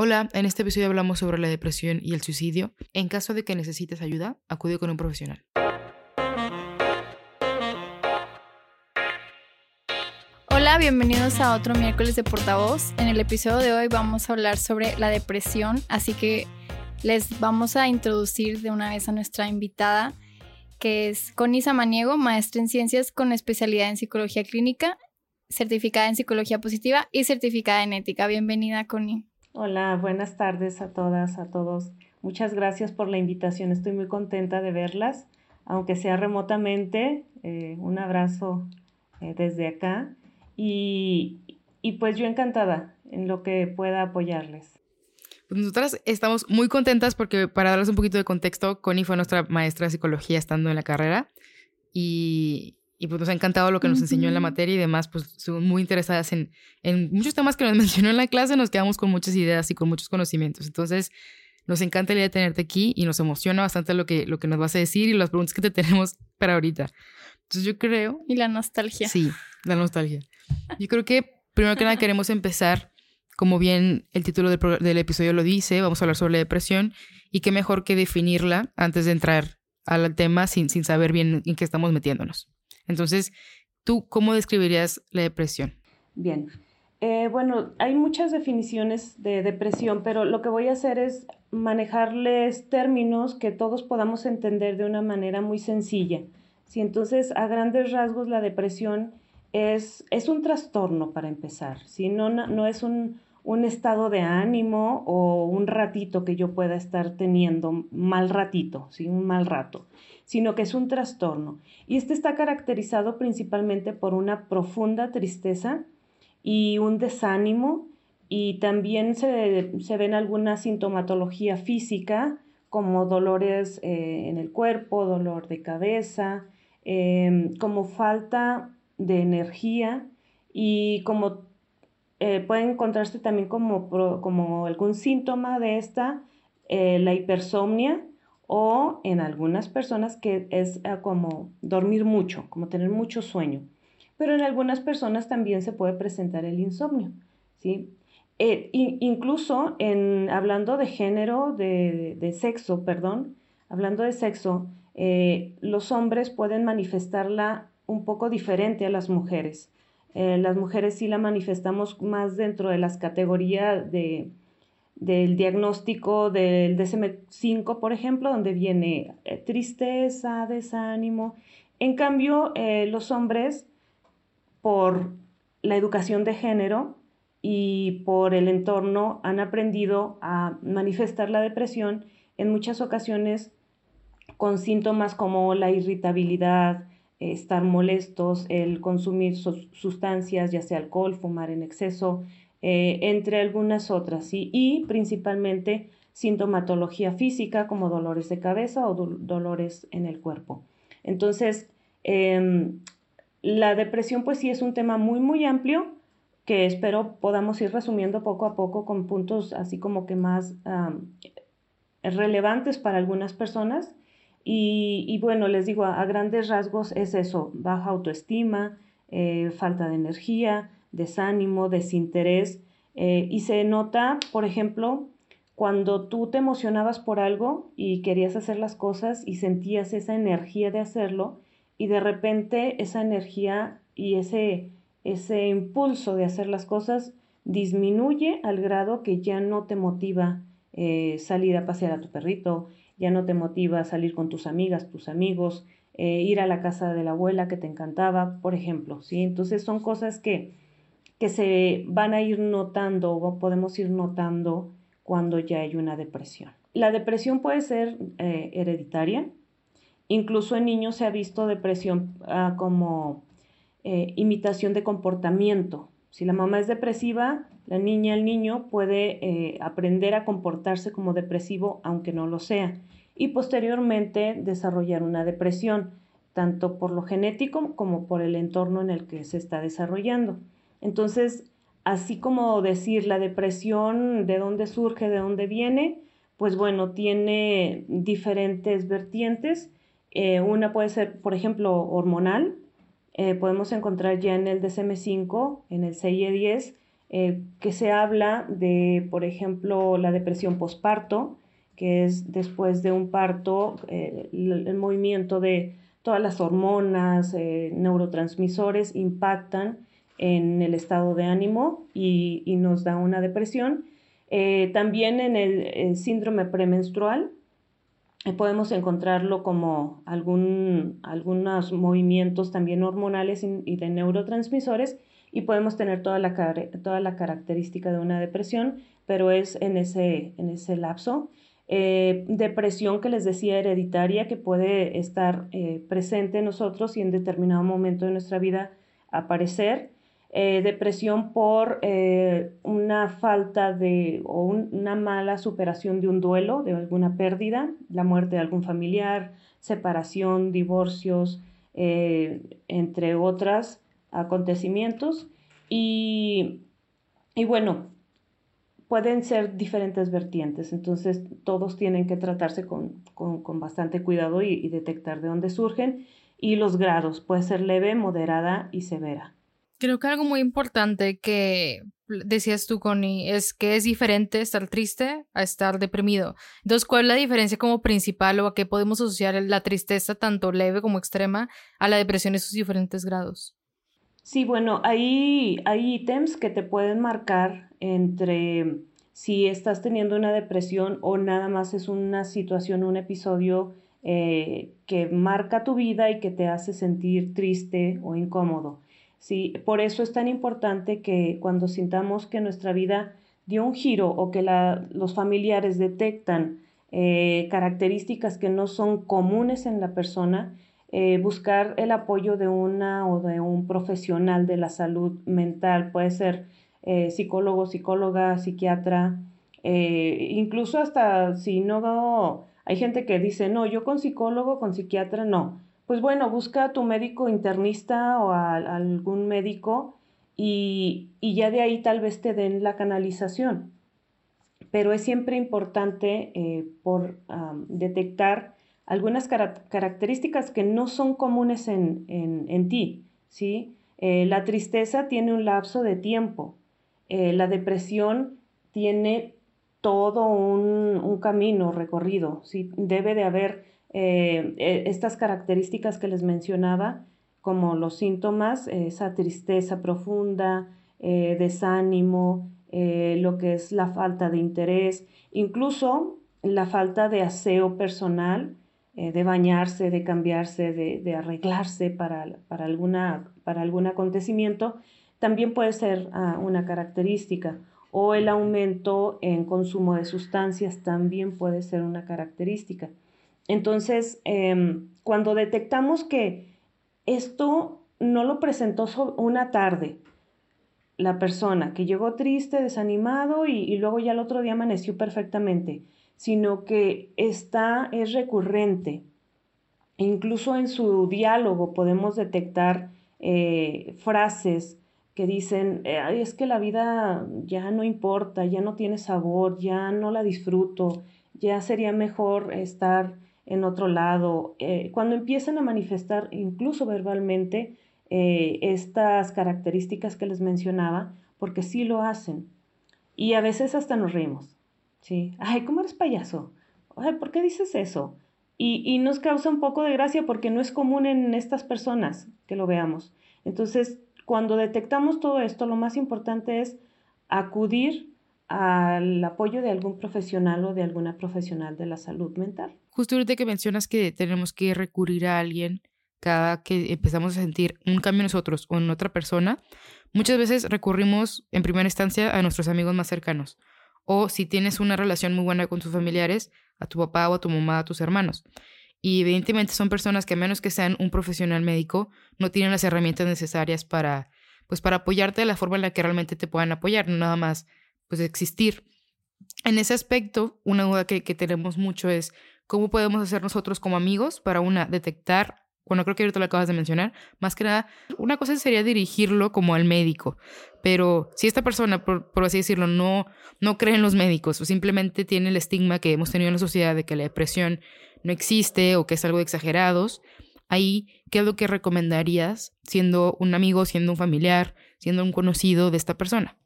Hola, en este episodio hablamos sobre la depresión y el suicidio. En caso de que necesites ayuda, acude con un profesional. Hola, bienvenidos a otro miércoles de portavoz. En el episodio de hoy vamos a hablar sobre la depresión, así que les vamos a introducir de una vez a nuestra invitada, que es Connie Samaniego, maestra en ciencias con especialidad en psicología clínica, certificada en psicología positiva y certificada en ética. Bienvenida, Connie. Hola, buenas tardes a todas, a todos. Muchas gracias por la invitación. Estoy muy contenta de verlas, aunque sea remotamente. Eh, un abrazo eh, desde acá. Y, y pues yo encantada en lo que pueda apoyarles. Pues nosotras estamos muy contentas porque para darles un poquito de contexto, Connie fue nuestra maestra de psicología estando en la carrera y, y pues nos ha encantado lo que nos enseñó en la materia y demás, pues son muy interesadas en, en muchos temas que nos mencionó en la clase, nos quedamos con muchas ideas y con muchos conocimientos. Entonces, nos encanta el día de tenerte aquí y nos emociona bastante lo que, lo que nos vas a decir y las preguntas que te tenemos para ahorita. Entonces, yo creo... Y la nostalgia. Sí, la nostalgia. Yo creo que primero que nada queremos empezar, como bien el título del, del episodio lo dice, vamos a hablar sobre la depresión y qué mejor que definirla antes de entrar al tema sin, sin saber bien en qué estamos metiéndonos. Entonces, ¿tú cómo describirías la depresión? Bien. Eh, bueno, hay muchas definiciones de depresión, pero lo que voy a hacer es manejarles términos que todos podamos entender de una manera muy sencilla. Si entonces, a grandes rasgos, la depresión es, es un trastorno para empezar, si no, no es un, un estado de ánimo o un ratito que yo pueda estar teniendo, mal ratito, ¿sí? un mal rato, sino que es un trastorno. Y este está caracterizado principalmente por una profunda tristeza y un desánimo y también se, se ven alguna sintomatología física como dolores eh, en el cuerpo, dolor de cabeza, em, como falta de energía y como eh, puede encontrarse también como, como algún síntoma de esta, eh, la hipersomnia o en algunas personas que es ah, como dormir mucho, como tener mucho sueño. Pero en algunas personas también se puede presentar el insomnio, ¿sí? Eh, incluso en, hablando de género, de, de sexo, perdón, hablando de sexo, los hombres pueden manifestarla un poco diferente a las mujeres. Eh, las mujeres sí la manifestamos más dentro de las categorías de, del diagnóstico del DSM-5, por ejemplo, donde viene eh, tristeza, desánimo. En cambio, eh, los hombres, por la educación de género y por el entorno, han aprendido a manifestar la depresión en muchas ocasiones con síntomas como la irritabilidad, estar molestos, el consumir sustancias, ya sea alcohol, fumar en exceso, eh, entre algunas otras, y principalmente sintomatología física como dolores de cabeza o dolores en el cuerpo. Entonces, em, la depresión pues sí es un tema muy, muy amplio que espero podamos ir resumiendo poco a poco con puntos así como que más relevantes para algunas personas y, bueno, les digo, a, grandes rasgos es eso, baja autoestima, eh, falta de energía, desánimo, desinterés. Eh, y se nota, por ejemplo, cuando tú te emocionabas por algo y querías hacer las cosas y sentías esa energía de hacerlo y de repente esa energía y ese, ese impulso de hacer las cosas disminuye al grado que ya no te motiva eh, salir a pasear a tu perrito, ya no te motiva a salir con tus amigas, tus amigos, eh, ir a la casa de la abuela que te encantaba, por ejemplo, ¿sí? Entonces son cosas que, que se van a ir notando o podemos ir notando cuando ya hay una depresión. La depresión puede ser eh, hereditaria, incluso en niños se ha visto depresión ah, como eh, imitación de comportamiento. Si la mamá es depresiva, la niña, el niño puede aprender a comportarse como depresivo aunque no lo sea y posteriormente desarrollar una depresión, tanto por lo genético como por el entorno en el que se está desarrollando. Entonces, así como decir la depresión, de dónde surge, de dónde viene, pues bueno, tiene diferentes vertientes. Eh, una puede ser, por ejemplo, hormonal. Eh, podemos encontrar ya en el DSM5, en el CIE10, eh, que se habla de, por ejemplo, la depresión posparto, que es después de un parto, eh, el, movimiento de todas las hormonas, eh, neurotransmisores impactan en el estado de ánimo y, nos da una depresión. también en el, síndrome premenstrual podemos encontrarlo como algún, algunos movimientos también hormonales y de neurotransmisores y podemos tener toda la, toda la característica de una depresión, pero es en ese, en ese lapso. Eh, depresión que les decía hereditaria que puede estar eh, presente en nosotros y en determinado momento de nuestra vida aparecer. Eh, depresión por una falta de o una mala superación de un duelo, de alguna pérdida, la muerte de algún familiar, separación, divorcios, entre otras acontecimientos y, bueno, pueden ser diferentes vertientes, entonces todos tienen que tratarse con, bastante cuidado y, y, detectar de dónde surgen y los grados, puede ser leve, moderada y severa. Creo que algo muy importante que decías tú, Connie, es que es diferente estar triste a estar deprimido. Entonces, ¿cuál es la diferencia como principal o a qué podemos asociar la tristeza tanto leve como extrema a la depresión en sus diferentes grados? Sí, bueno, hay, hay ítems que te pueden marcar entre si estás teniendo una depresión o nada más es una situación, un episodio eh, que marca tu vida y que te hace sentir triste o incómodo. Sí, por eso es tan importante que cuando sintamos que nuestra vida dio un giro o que los familiares detectan eh, características que no son comunes en la persona, eh, buscar el apoyo de una o de un profesional de la salud mental, puede ser eh, psicólogo, psicóloga, psiquiatra, eh, incluso hasta si no, hay gente que dice, no, yo con psicólogo, con psiquiatra, no. Pues bueno, busca a tu médico internista o a, algún médico y, ya de ahí tal vez te den la canalización. Pero es siempre importante por detectar algunas características que no son comunes en, ti, ¿sí? Eh, la tristeza tiene un lapso de tiempo, eh, la depresión tiene todo un, camino recorrido, ¿sí? Debe de haber eh, e, estas características que les mencionaba, como los síntomas, esa tristeza profunda, desánimo, lo que es la falta de interés, incluso la falta de aseo personal, eh, de bañarse, de cambiarse, de, arreglarse para, alguna, para algún acontecimiento, también puede ser ah, una característica. O el aumento en consumo de sustancias también puede ser una característica. Entonces, em, cuando detectamos que esto no lo presentó una tarde, la persona que llegó triste, desanimado y, y luego ya el otro día amaneció perfectamente, sino que está, es recurrente. Incluso en su diálogo podemos detectar eh, frases que dicen, es que la vida ya no importa, ya no tiene sabor, ya no la disfruto, ya sería mejor estar en otro lado. Eh, cuando empiezan a manifestar incluso verbalmente eh, estas características que les mencionaba, porque sí lo hacen. Y a veces hasta nos reímos. Sí, ay, ¿cómo eres payaso? Ay, ¿por qué dices eso? Y, y nos causa un poco de gracia porque no es común en estas personas que lo veamos. Entonces, cuando detectamos todo esto, lo más importante es acudir al apoyo de algún profesional o de alguna profesional de la salud mental. Justo ahorita que mencionas que tenemos que recurrir a alguien cada que empezamos a sentir un cambio en nosotros o en otra persona, muchas veces recurrimos en primera instancia a nuestros amigos más cercanos o si tienes una relación muy buena con tus familiares, a tu papá o a tu mamá, a tus hermanos. Y evidentemente son personas que a menos que sean un profesional médico, no tienen las herramientas necesarias para, pues, para apoyarte de la forma en la que realmente te puedan apoyar, no nada más, pues, existir. En ese aspecto, una duda que, que tenemos mucho es cómo podemos hacer nosotros como amigos para, una, detectar bueno, creo que ahorita lo acabas de mencionar, más que nada, una cosa sería dirigirlo como al médico, pero si esta persona, por, así decirlo, no, no cree en los médicos o simplemente tiene el estigma que hemos tenido en la sociedad de que la depresión no existe o que es algo de exagerados, ahí, ¿qué es lo que recomendarías siendo un amigo, siendo un familiar, siendo un conocido de esta persona?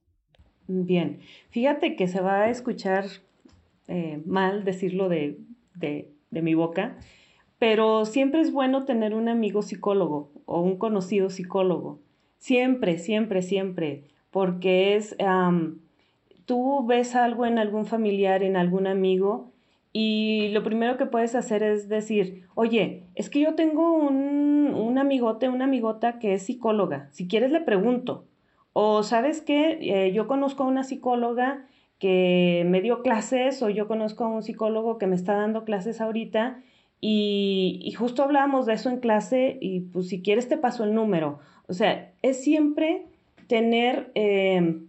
Bien, fíjate que se va a escuchar eh, mal decirlo de, de, de mi boca, pero siempre es bueno tener un amigo psicólogo o un conocido psicólogo. Siempre, siempre, siempre, porque es, tú ves algo en algún familiar, en algún amigo, y lo primero que puedes hacer es decir, oye, es que yo tengo un, un amigote, una amigota que es psicóloga, si quieres le pregunto. O sabes qué, eh, yo conozco a una psicóloga que me dio clases o yo conozco a un psicólogo que me está dando clases ahorita y, justo hablábamos de eso en clase y pues si quieres te paso el número. O sea, es siempre tener eh,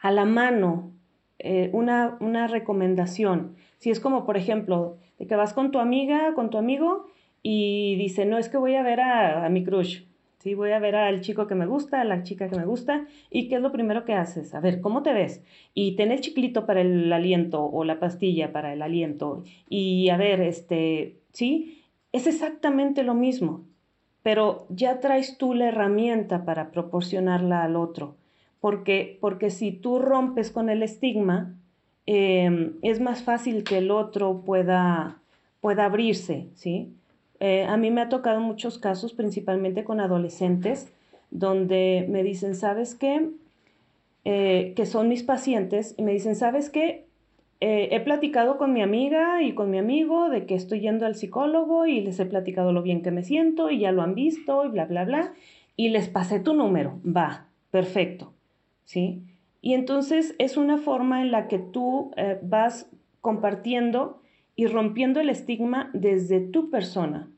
a la mano eh, una, una recomendación. Si es como, por ejemplo, de que vas con tu amiga, con tu amigo y dice, no, es que voy a ver a, a mi crush. Sí, voy a ver al chico que me gusta, a la chica que me gusta, y qué es lo primero que haces. A ver, ¿cómo te ves? Y ten el chiclito para el aliento o la pastilla para el aliento. Y a ver, este, ¿sí? Es exactamente lo mismo, pero ya traes tú la herramienta para proporcionarla al otro. Porque, porque si tú rompes con el estigma, em, es más fácil que el otro pueda, pueda abrirse, ¿sí? Eh, a mí me ha tocado muchos casos, principalmente con adolescentes, donde me dicen, ¿sabes qué? Eh, que son mis pacientes, y me dicen, ¿sabes qué? Eh, he platicado con mi amiga y con mi amigo de que estoy yendo al psicólogo y les he platicado lo bien que me siento y ya lo han visto y bla, bla, bla, y les pasé tu número, va, perfecto, ¿sí? Y entonces es una forma en la que tú vas compartiendo y rompiendo el estigma desde tu persona.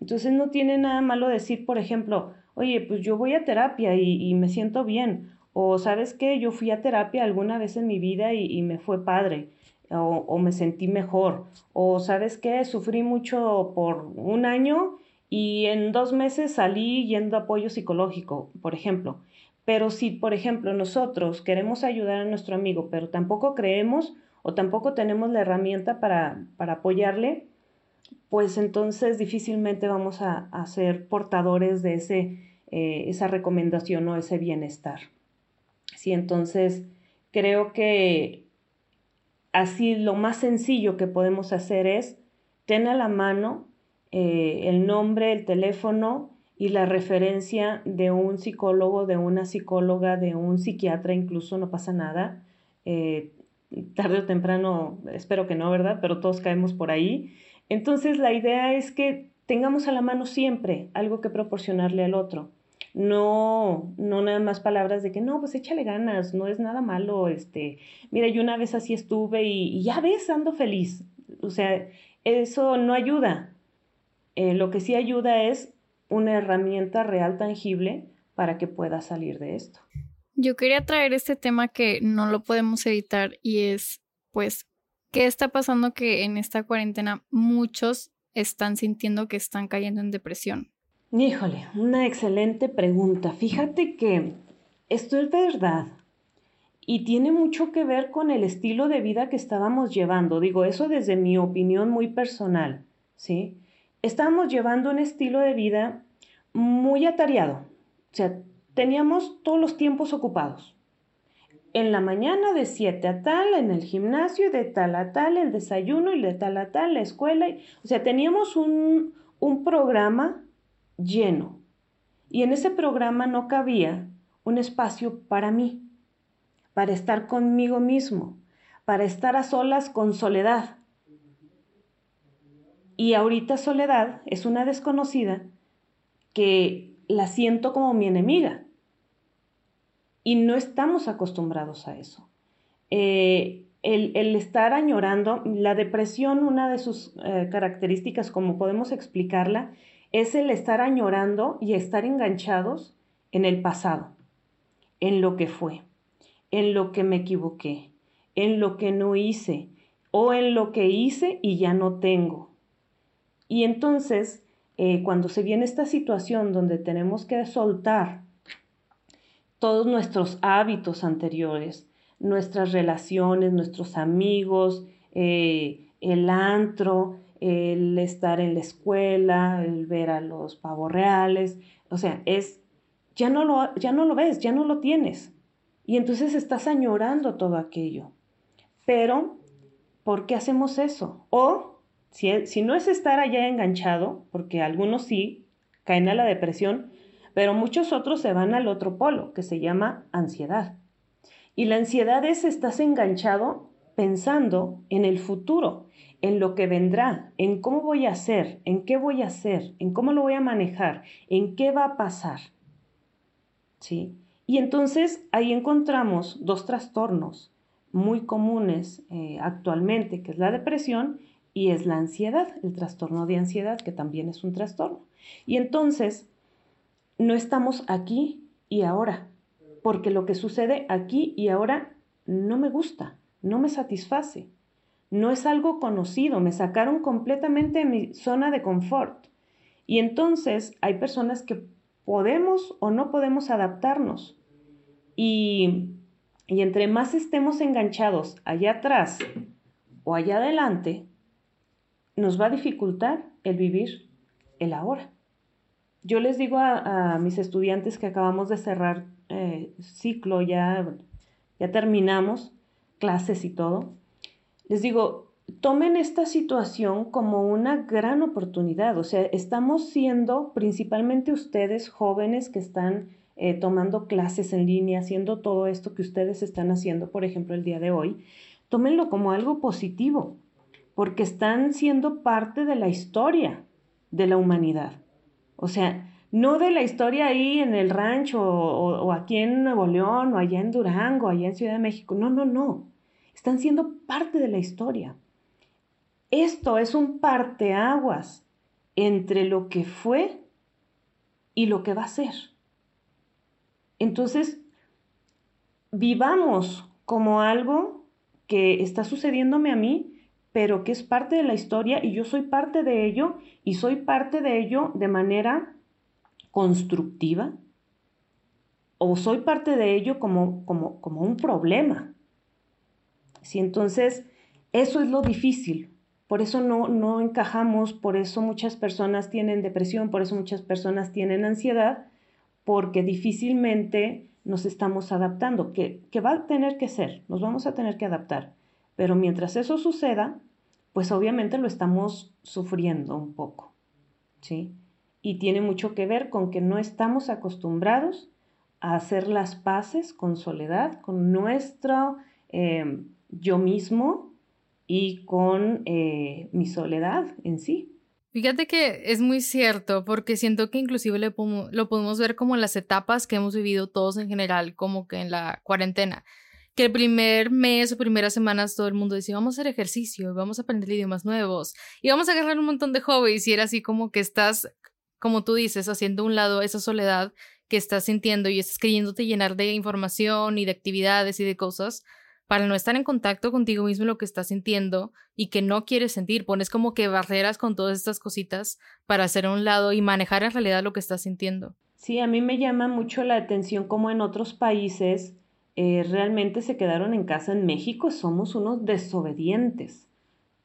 Entonces no tiene nada malo decir, por ejemplo, oye, pues yo voy a terapia y, me siento bien. O sabes qué, yo fui a terapia alguna vez en mi vida y, me fue padre. O, o, me sentí mejor. O sabes qué, sufrí mucho por un año y en dos meses salí yendo a apoyo psicológico, por ejemplo. Pero si, por ejemplo, nosotros queremos ayudar a nuestro amigo, pero tampoco creemos o tampoco tenemos la herramienta para, apoyarle, pues entonces difícilmente vamos a, ser portadores de ese, eh, esa recomendación o ese bienestar. Sí, entonces creo que así lo más sencillo que podemos hacer es tener a la mano eh, el nombre, el teléfono y la referencia de un psicólogo, de una psicóloga, de un psiquiatra, incluso no pasa nada. Eh, tarde o temprano, espero que no, ¿verdad? Pero todos caemos por ahí. Entonces la idea es que tengamos a la mano siempre algo que proporcionarle al otro. No, no nada más palabras de que no, pues échale ganas, no es nada malo, este, mira, yo una vez así estuve y, ya ves, ando feliz. O sea, eso no ayuda. Eh, lo que sí ayuda es una herramienta real, tangible, para que pueda salir de esto. Yo quería traer este tema que no lo podemos evitar y es, pues, ¿qué está pasando que en esta cuarentena muchos están sintiendo que están cayendo en depresión? Híjole, una excelente pregunta. Fíjate que esto es verdad y tiene mucho que ver con el estilo de vida que estábamos llevando. Digo, eso desde mi opinión muy personal, ¿sí? Estábamos llevando un estilo de vida muy atareado. O sea, teníamos todos los tiempos ocupados. En la mañana de 7 a tal, en el gimnasio, de tal a tal, el desayuno y de tal a tal, la escuela. o sea, teníamos un, un programa lleno. Y en ese programa no cabía un espacio para mí, para estar conmigo mismo, para estar a solas con soledad. Y ahorita soledad es una desconocida que la siento como mi enemiga y no estamos acostumbrados a eso. Eh, el, estar añorando, la depresión, una de sus eh, características, como podemos explicarla, es el estar añorando y estar enganchados en el pasado, en lo que fue, en lo que me equivoqué, en lo que no hice o en lo que hice y ya no tengo. Y entonces, eh, cuando se viene esta situación donde tenemos que soltar todos nuestros hábitos anteriores, nuestras relaciones, nuestros amigos, eh, el antro, el estar en la escuela, el ver a los pavos reales, o sea, es, ya no, lo, ya no lo ves, ya no lo tienes. Y entonces estás añorando todo aquello. Pero, ¿por qué hacemos eso? O, si, si no es estar allá enganchado, porque algunos sí caen a la depresión, pero muchos otros se van al otro polo, que se llama ansiedad. Y la ansiedad es estás enganchado pensando en el futuro, en lo que vendrá, en cómo voy a hacer, en qué voy a hacer, en cómo lo voy a manejar, en qué va a pasar. ¿Sí? Y entonces ahí encontramos dos trastornos muy comunes eh, actualmente, que es la depresión y es la ansiedad, el trastorno de ansiedad, que también es un trastorno. Y entonces no estamos aquí y ahora, porque lo que sucede aquí y ahora no me gusta, no me satisface no es algo conocido, me sacaron completamente de mi zona de confort. Y entonces hay personas que podemos o no podemos adaptarnos. Y, y entre más estemos enganchados allá atrás o allá adelante, nos va a dificultar el vivir el ahora. Yo les digo a, mis estudiantes que acabamos de cerrar eh, ciclo, ya, ya terminamos clases y todo, les digo, tomen esta situación como una gran oportunidad. O sea, estamos siendo principalmente ustedes jóvenes que están eh, tomando clases en línea, haciendo todo esto que ustedes están haciendo, por ejemplo, el día de hoy, tómenlo como algo positivo, porque están siendo parte de la historia de la humanidad. O sea, no de la historia ahí en el rancho o, o aquí en Nuevo León o allá en Durango, allá en Ciudad de México. No, no, no están siendo parte de la historia. Esto es un parteaguas entre lo que fue y lo que va a ser. Entonces, vivamos como algo que está sucediéndome a mí, pero que es parte de la historia y yo soy parte de ello y soy parte de ello de manera constructiva o soy parte de ello como, como, como un problema. ¿Sí? Entonces, eso es lo difícil. Por eso no, no encajamos, por eso muchas personas tienen depresión, por eso muchas personas tienen ansiedad, porque difícilmente nos estamos adaptando, que, que va a tener que ser, nos vamos a tener que adaptar. Pero mientras eso suceda, pues obviamente lo estamos sufriendo un poco, ¿sí? Y tiene mucho que ver con que no estamos acostumbrados a hacer las paces con soledad, con nuestro eh, yo mismo y con eh, mi soledad en sí. Fíjate que es muy cierto, porque siento que inclusive lo podemos ver como en las etapas que hemos vivido todos en general, como que en la cuarentena, que el primer mes o primeras semanas todo el mundo decía, vamos a hacer ejercicio, vamos a aprender idiomas nuevos y vamos a agarrar un montón de hobbies y era así como que estás, como tú dices, haciendo un lado esa soledad que estás sintiendo y estás creyéndote llenar de información y de actividades y de cosas para no estar en contacto contigo mismo lo que estás sintiendo y que no quieres sentir. Pones como que barreras con todas estas cositas para hacer a un lado y manejar en realidad lo que estás sintiendo. Sí, a mí me llama mucho la atención como en otros países eh, realmente se quedaron en casa. En México somos unos desobedientes.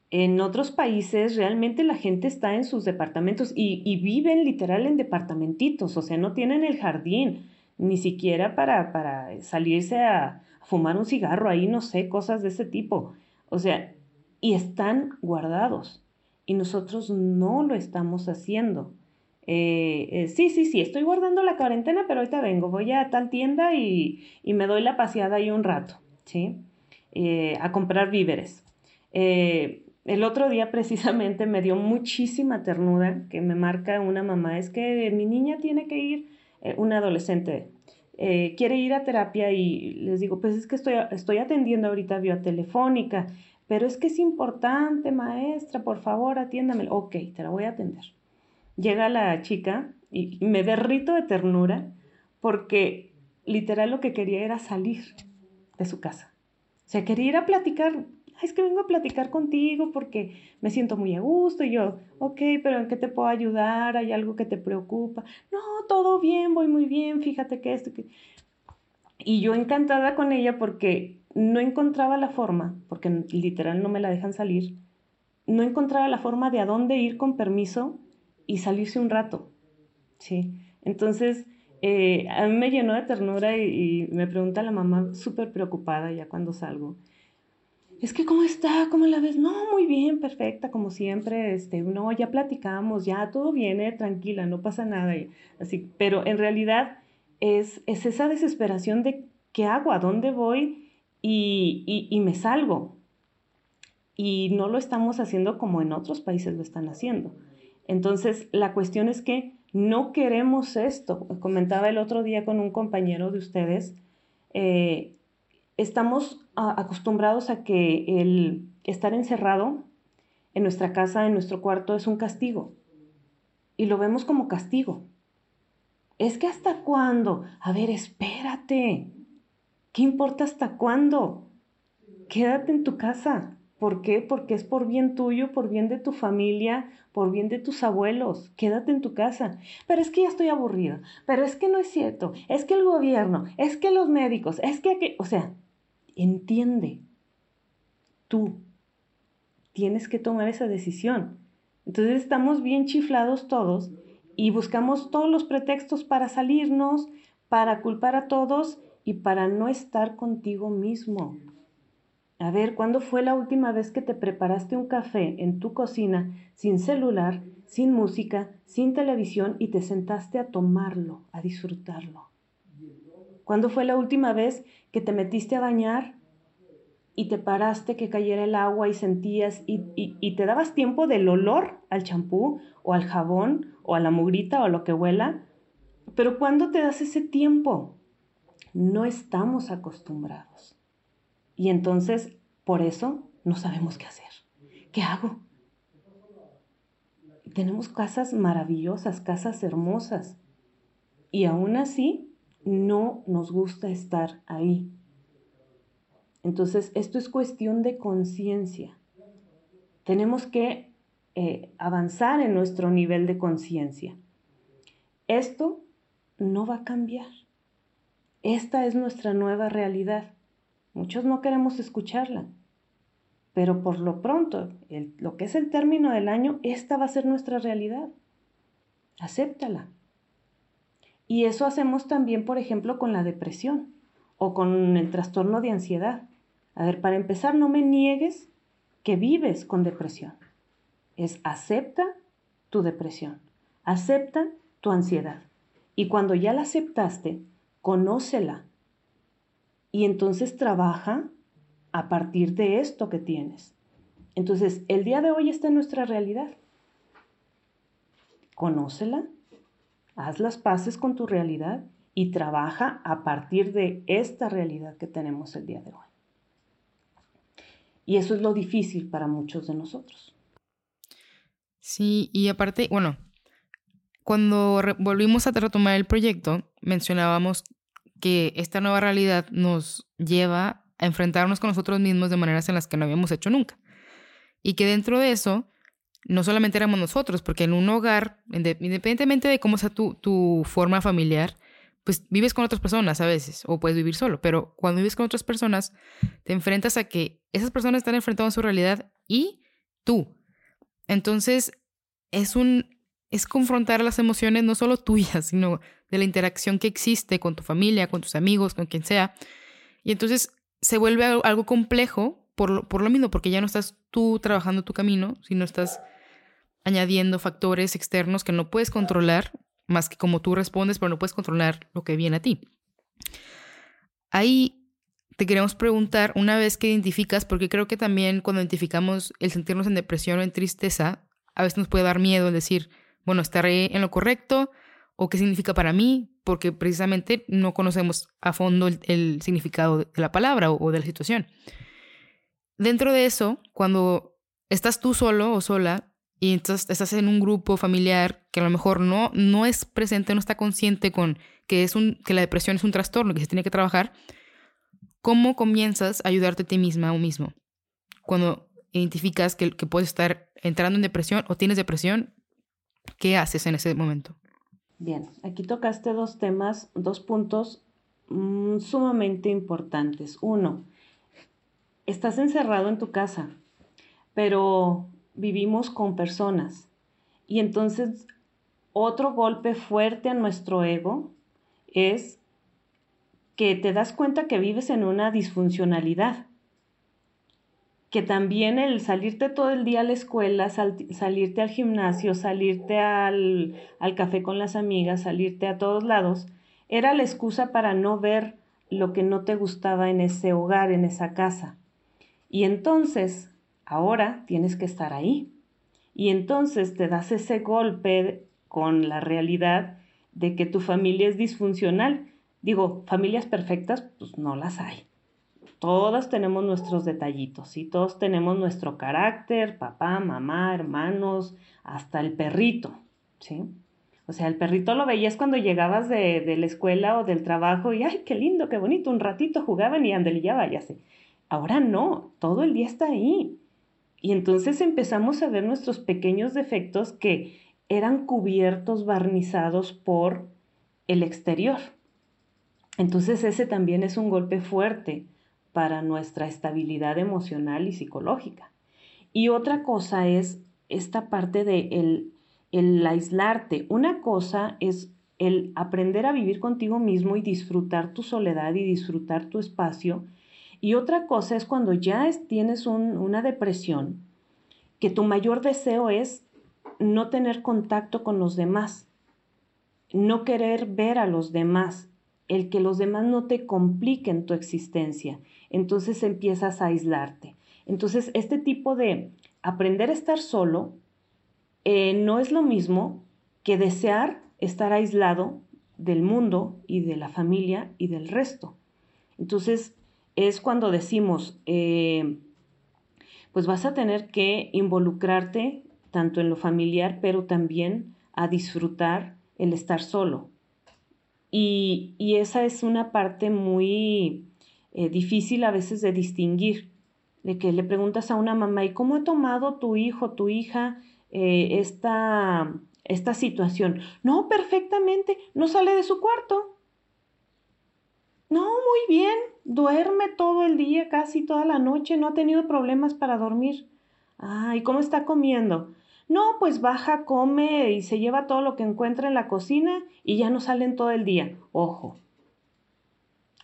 En otros países realmente la gente está en sus departamentos y, y viven literal en departamentitos, o sea, no tienen el jardín ni siquiera para, para salirse a, fumar un cigarro ahí, no sé, cosas de ese tipo. O sea, y están guardados y nosotros no lo estamos haciendo. Eh, eh, sí, sí, sí, estoy guardando la cuarentena, pero ahorita vengo, voy a tal tienda y, me doy la paseada ahí un rato, ¿sí? Eh, a comprar víveres. el otro día precisamente me dio muchísima ternura que me marca una mamá, es que mi niña tiene que ir, una adolescente eh, quiere ir a terapia y les digo, pues es que estoy, estoy atendiendo ahorita vía telefónica, pero es que es importante, maestra, por favor, atiéndame. Ok, te la voy a atender. Llega la chica y me derrito de ternura porque literal lo que quería era salir de su casa. O sea, quería ir a platicar es que vengo a platicar contigo porque me siento muy a gusto. Y yo, ok, pero ¿en qué te puedo ayudar? ¿Hay algo que te preocupa? No, todo bien, voy muy bien, fíjate que esto. Que... Y yo encantada con ella porque no encontraba la forma, porque literal no me la dejan salir, no encontraba la forma de a dónde ir con permiso y salirse un rato. ¿sí? Entonces, eh, a mí me llenó de ternura y, me pregunta la mamá súper preocupada ya cuando salgo. Es que, ¿cómo está? ¿Cómo la ves? No, muy bien, perfecta, como siempre. Este, no, ya platicamos, ya todo viene, tranquila, no pasa nada. así, pero en realidad es, es esa desesperación de qué hago, a dónde voy y, y, y me salgo. Y no lo estamos haciendo como en otros países lo están haciendo. Entonces, la cuestión es que no queremos esto. Comentaba el otro día con un compañero de ustedes, eh, estamos acostumbrados a que el estar encerrado en nuestra casa, en nuestro cuarto, es un castigo. Y lo vemos como castigo. Es que hasta cuándo? A ver, espérate. ¿Qué importa hasta cuándo? Quédate en tu casa. ¿Por qué? Porque es por bien tuyo, por bien de tu familia, por bien de tus abuelos. Quédate en tu casa. Pero es que ya estoy aburrida. Pero es que no es cierto. Es que el gobierno, es que los médicos, es que... O sea, entiende. Tú tienes que tomar esa decisión. Entonces estamos bien chiflados todos y buscamos todos los pretextos para salirnos, para culpar a todos y para no estar contigo mismo. A ver, ¿cuándo fue la última vez que te preparaste un café en tu cocina sin celular, sin música, sin televisión y te sentaste a tomarlo, a disfrutarlo? ¿Cuándo fue la última vez que te metiste a bañar y te paraste que cayera el agua y sentías y, te dabas tiempo del olor al champú o al jabón o a la mugrita o a lo que huela? Pero ¿cuándo te das ese tiempo? No estamos acostumbrados. Y entonces, por eso, no sabemos qué hacer. ¿Qué hago? Tenemos casas maravillosas, casas hermosas. Y aún así, no nos gusta estar ahí. Entonces, esto es cuestión de conciencia. Tenemos que eh, avanzar en nuestro nivel de conciencia. Esto no va a cambiar. Esta es nuestra nueva realidad. Muchos no queremos escucharla, pero por lo pronto, lo que es el término del año, esta va a ser nuestra realidad. Acéptala. Y eso hacemos también, por ejemplo, con la depresión o con el trastorno de ansiedad. A ver, para empezar, no me niegues que vives con depresión. Es acepta tu depresión, acepta tu ansiedad. Y cuando ya la aceptaste, conócela, y entonces trabaja a partir de esto que tienes. Entonces, el día de hoy está en nuestra realidad. Conócela, haz las paces con tu realidad y trabaja a partir de esta realidad que tenemos el día de hoy. Y eso es lo difícil para muchos de nosotros. Sí, y aparte, bueno, cuando volvimos a retomar el proyecto, mencionábamos que esta nueva realidad nos lleva a enfrentarnos con nosotros mismos de maneras en las que no habíamos hecho nunca. Y que dentro de eso, no solamente éramos nosotros, porque en un hogar, independientemente de cómo sea tu, tu forma familiar, pues vives con otras personas a veces, o puedes vivir solo, pero cuando vives con otras personas, te enfrentas a que esas personas están enfrentando su realidad y tú. Entonces, es un es confrontar las emociones no solo tuyas, sino de la interacción que existe con tu familia, con tus amigos, con quien sea. Y entonces se vuelve algo complejo por lo, por lo mismo, porque ya no estás tú trabajando tu camino, sino estás añadiendo factores externos que no puedes controlar, más que como tú respondes, pero no puedes controlar lo que viene a ti. Ahí te queremos preguntar, una vez que identificas, porque creo que también cuando identificamos el sentirnos en depresión o en tristeza, a veces nos puede dar miedo el decir, bueno, estaré en lo correcto o qué significa para mí, porque precisamente no conocemos a fondo el, significado de la palabra o, de la situación. Dentro de eso, cuando estás tú solo o sola y entonces estás en un grupo familiar que a lo mejor no, no es presente, no está consciente con que, es un, que la depresión es un trastorno que se tiene que trabajar, ¿cómo comienzas a ayudarte a ti misma o mismo? Cuando identificas que, que puedes estar entrando en depresión o tienes depresión ¿Qué haces en ese momento? Bien, aquí tocaste dos temas, dos puntos mm, sumamente importantes. Uno, estás encerrado en tu casa, pero vivimos con personas. Y entonces otro golpe fuerte a nuestro ego es que te das cuenta que vives en una disfuncionalidad, que también el salirte todo el día a la escuela, salirte al gimnasio, salirte al, al café con las amigas, salirte a todos lados, era la excusa para no ver lo que no te gustaba en ese hogar, en esa casa. Y entonces, ahora tienes que estar ahí. Y entonces te das ese golpe con la realidad de que tu familia es disfuncional. Digo, familias perfectas, pues no las hay. Todas tenemos nuestros detallitos y todos tenemos nuestro carácter, papá, mamá, hermanos, hasta el perrito, ¿sí? O sea, el perrito lo veías cuando llegabas de, la escuela o del trabajo y, ay, qué lindo, qué bonito, un ratito jugaban y andale, ya váyase. Ahora no, todo el día está ahí. Y entonces empezamos a ver nuestros pequeños defectos que eran cubiertos, barnizados por el exterior. Entonces ese también es un golpe fuerte para nuestra estabilidad emocional y psicológica. Y otra cosa es esta parte de el, el aislarte. Una cosa es el aprender a vivir contigo mismo y disfrutar tu soledad y disfrutar tu espacio. Y otra cosa es cuando ya tienes una depresión, que tu mayor deseo es no tener contacto con los demás, no querer ver a los demás, el que los demás no te compliquen tu existencia. Entonces empiezas a aislarte. Entonces, este tipo de aprender a estar solo eh, no es lo mismo que desear estar aislado del mundo y de la familia y del resto. Entonces, es cuando decimos, eh, pues vas a tener que involucrarte tanto en lo familiar, pero también a disfrutar el estar solo. Y, esa es una parte muy eh, difícil a veces de distinguir, de que le preguntas a una mamá, ¿y cómo ha tomado tu hijo, tu hija eh, esta, esta situación? No, perfectamente, no sale de su cuarto. No, muy bien, duerme todo el día, casi toda la noche, no ha tenido problemas para dormir. Ah, ¿y cómo está comiendo? No, pues baja, come y se lleva todo lo que encuentra en la cocina y ya no salen todo el día. Ojo.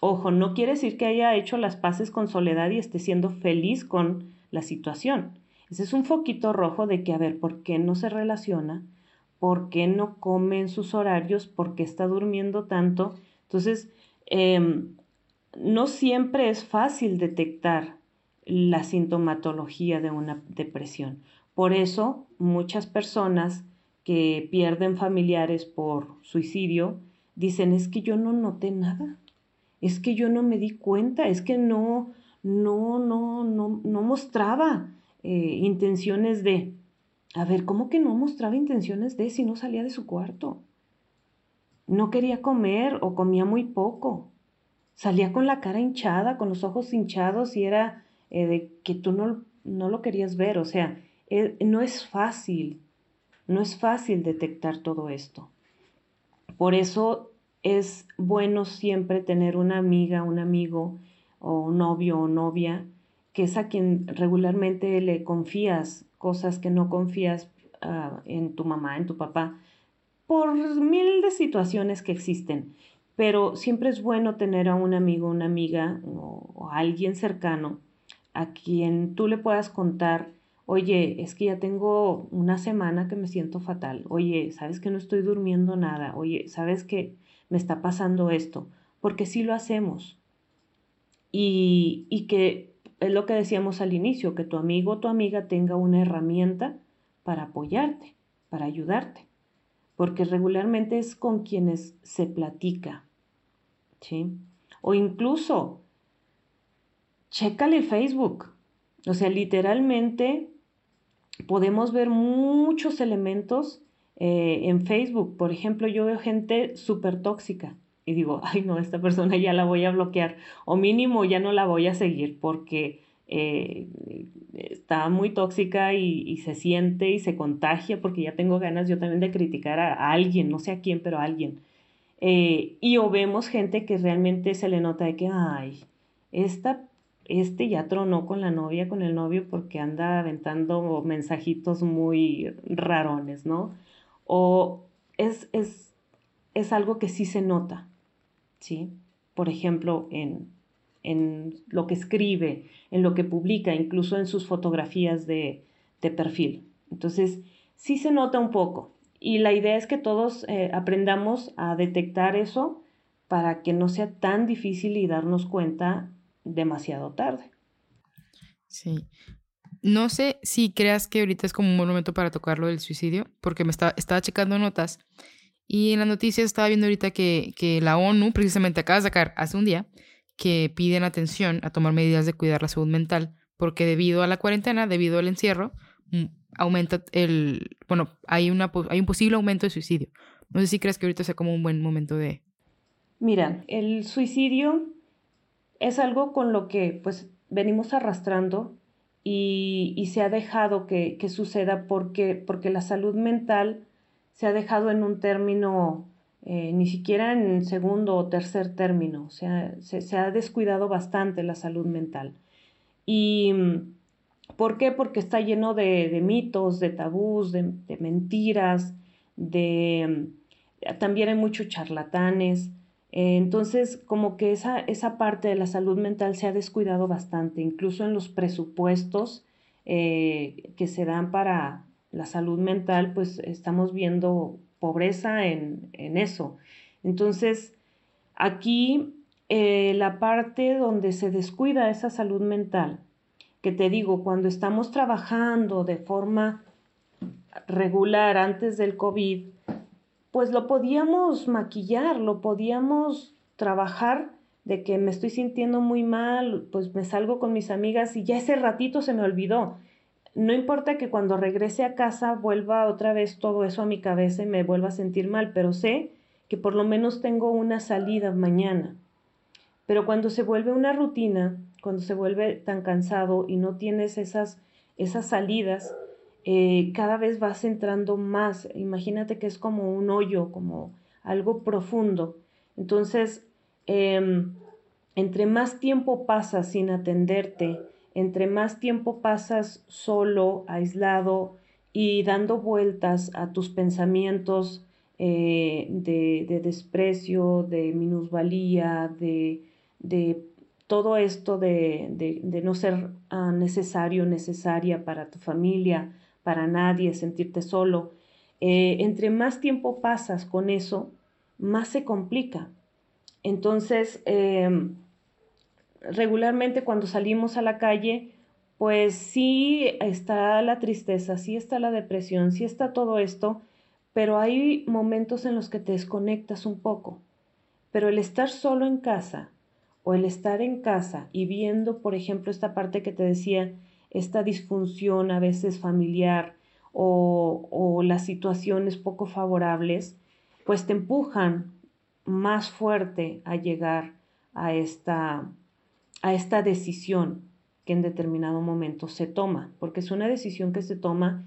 Ojo, no quiere decir que haya hecho las paces con soledad y esté siendo feliz con la situación. Ese es un foquito rojo de que, a ver, ¿por qué no se relaciona? ¿Por qué no come en sus horarios? ¿Por qué está durmiendo tanto? Entonces, em, no siempre es fácil detectar la sintomatología de una depresión. Por eso muchas personas que pierden familiares por suicidio dicen es que yo no noté nada, es que yo no me di cuenta, es que no, no, no, no, no mostraba eh, intenciones de, a ver, ¿cómo que no mostraba intenciones de si no salía de su cuarto? No quería comer o comía muy poco. Salía con la cara hinchada, con los ojos hinchados y era eh, de que tú no, no lo querías ver. O sea, eh, no es fácil, no es fácil detectar todo esto. Por eso es bueno siempre tener una amiga, un amigo o un novio o novia que es a quien regularmente le confías cosas que no confías ah, en tu mamá, en tu papá, por mil de situaciones que existen. Pero siempre es bueno tener a un amigo, una amiga o, alguien cercano a quien tú le puedas contar oye, es que ya tengo una semana que me siento fatal, oye, sabes que no estoy durmiendo nada, oye, sabes que me está pasando esto, porque sí lo hacemos. Y, y que es lo que decíamos al inicio, que tu amigo o tu amiga tenga una herramienta para apoyarte, para ayudarte, porque regularmente es con quienes se platica, ¿sí? O incluso, chécale Facebook, o sea, literalmente podemos ver muchos elementos eh, en Facebook. Por ejemplo, yo veo gente súper tóxica y digo, ay no, esta persona ya la voy a bloquear o mínimo ya no la voy a seguir porque eh, está muy tóxica y, se siente y se contagia porque ya tengo ganas yo también de criticar a, alguien, no sé a quién, pero a alguien. Eh, y o vemos gente que realmente se le nota de que, ay, esta este ya tronó con la novia, con el novio, porque anda aventando mensajitos muy rarones, ¿no? O es, es, es algo que sí se nota, ¿sí? Por ejemplo, en, en lo que escribe, en lo que publica, incluso en sus fotografías de, de perfil. Entonces, sí se nota un poco. Y la idea es que todos eh, aprendamos a detectar eso para que no sea tan difícil y darnos cuenta demasiado tarde. Sí. No sé si creas que ahorita es como un buen momento para tocar lo del suicidio, porque me estaba checando notas y en las noticias estaba viendo ahorita que, que la ONU precisamente acaba de sacar hace un día que piden atención a tomar medidas de cuidar la salud mental, porque debido a la cuarentena, debido al encierro, mm, aumenta el, bueno, hay, una, hay un posible aumento de suicidio. No sé si crees que ahorita sea como un buen momento de... Mira, el suicidio es algo con lo que pues venimos arrastrando y, se ha dejado que, suceda porque, porque la salud mental se ha dejado en un término, eh, ni siquiera en segundo o tercer término, o sea, se, ha descuidado bastante la salud mental. ¿Y por qué? Porque está lleno de, mitos, de tabús, de, mentiras, de, también hay muchos charlatanes. Eh, entonces, como que esa, esa parte de la salud mental se ha descuidado bastante, incluso en los presupuestos eh, que se dan para la salud mental, pues estamos viendo pobreza en, eso. Entonces, aquí eh, la parte donde se descuida esa salud mental, que te digo, cuando estamos trabajando de forma regular antes del COVID, pues lo podíamos maquillar, lo podíamos trabajar de que me estoy sintiendo muy mal, pues me salgo con mis amigas y ya ese ratito se me olvidó. No importa que cuando regrese a casa vuelva otra vez todo eso a mi cabeza y me vuelva a sentir mal, pero sé que por lo menos tengo una salida mañana. Pero cuando se vuelve una rutina, cuando se vuelve tan cansado y no tienes esas, esas salidas, eh, cada vez vas entrando más. Imagínate que es como un hoyo, como algo profundo. Entonces, em, entre más tiempo pasas sin atenderte, entre más tiempo pasas solo, aislado y dando vueltas a tus pensamientos eh, de, desprecio, de minusvalía, de, todo esto de, no ser ah, necesario, necesaria para tu familia, para nadie, sentirte solo. Eh, entre más tiempo pasas con eso, más se complica. Entonces, em, regularmente cuando salimos a la calle, pues sí está la tristeza, sí está la depresión, sí está todo esto, pero hay momentos en los que te desconectas un poco. Pero el estar solo en casa o el estar en casa y viendo, por ejemplo, esta parte que te decía, esta disfunción a veces familiar o, las situaciones poco favorables, pues te empujan más fuerte a llegar a esta, a esta decisión que en determinado momento se toma, porque es una decisión que se toma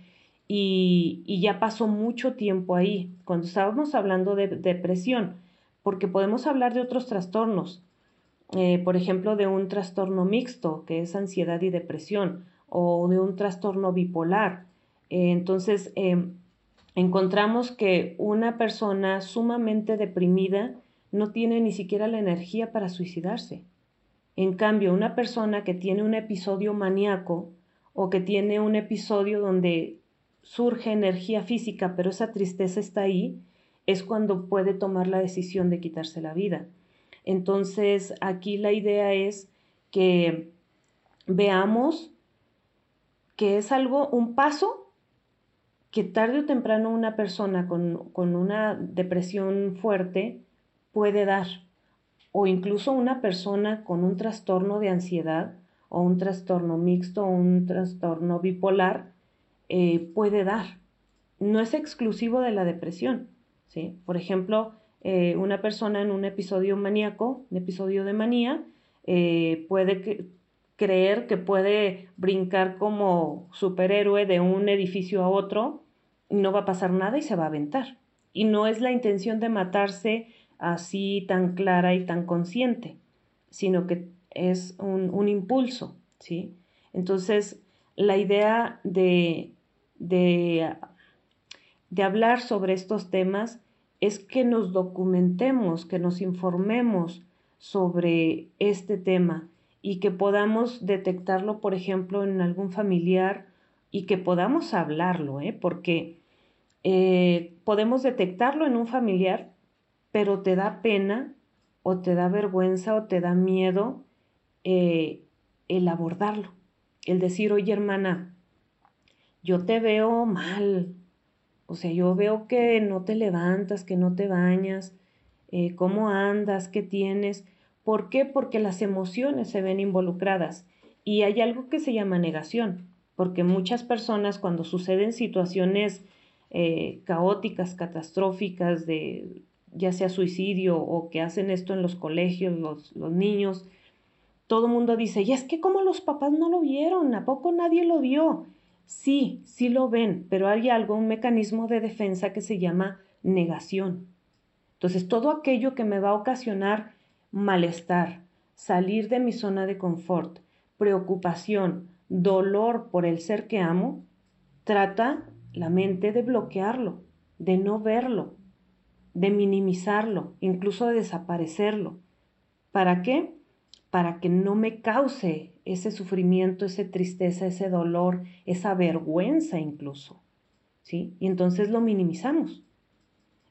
y, y, ya pasó mucho tiempo ahí, cuando estábamos hablando de depresión, porque podemos hablar de otros trastornos, eh, por ejemplo, de un trastorno mixto, que es ansiedad y depresión, o de un trastorno bipolar. Eh, entonces, em, encontramos que una persona sumamente deprimida no tiene ni siquiera la energía para suicidarse. En cambio, una persona que tiene un episodio maníaco o que tiene un episodio donde surge energía física, pero esa tristeza está ahí, es cuando puede tomar la decisión de quitarse la vida. Entonces, aquí la idea es que veamos que es algo, un paso que tarde o temprano una persona con, con una depresión fuerte puede dar, o incluso una persona con un trastorno de ansiedad o un trastorno mixto o un trastorno bipolar eh, puede dar. No es exclusivo de la depresión. ¿sí? Por ejemplo, eh, una persona en un episodio maníaco, un episodio de manía, eh, puede creer que puede brincar como superhéroe de un edificio a otro, no va a pasar nada y se va a aventar. Y no es la intención de matarse así tan clara y tan consciente, sino que es un, impulso, ¿sí? Entonces, la idea de, de, de hablar sobre estos temas es que nos documentemos, que nos informemos sobre este tema y que podamos detectarlo, por ejemplo, en algún familiar y que podamos hablarlo, ¿eh? porque eh, podemos detectarlo en un familiar, pero te da pena o te da vergüenza o te da miedo eh, el abordarlo, el decir, oye hermana, yo te veo mal, o sea, yo veo que no te levantas, que no te bañas, eh, cómo andas, qué tienes. ¿Por qué? Porque las emociones se ven involucradas. Y hay algo que se llama negación, porque muchas personas cuando suceden situaciones eh, caóticas, catastróficas, de ya sea suicidio o que hacen esto en los colegios, los, los niños, todo el mundo dice, y es que como los papás no lo vieron, ¿a poco nadie lo vio? Sí, sí lo ven, pero hay algo, un mecanismo de defensa que se llama negación. Entonces, todo aquello que me va a ocasionar malestar, salir de mi zona de confort, preocupación, dolor por el ser que amo, trata la mente de bloquearlo, de no verlo, de minimizarlo, incluso de desaparecerlo. ¿Para qué? Para que no me cause ese sufrimiento, esa tristeza, ese dolor, esa vergüenza incluso. ¿Sí? Y entonces lo minimizamos.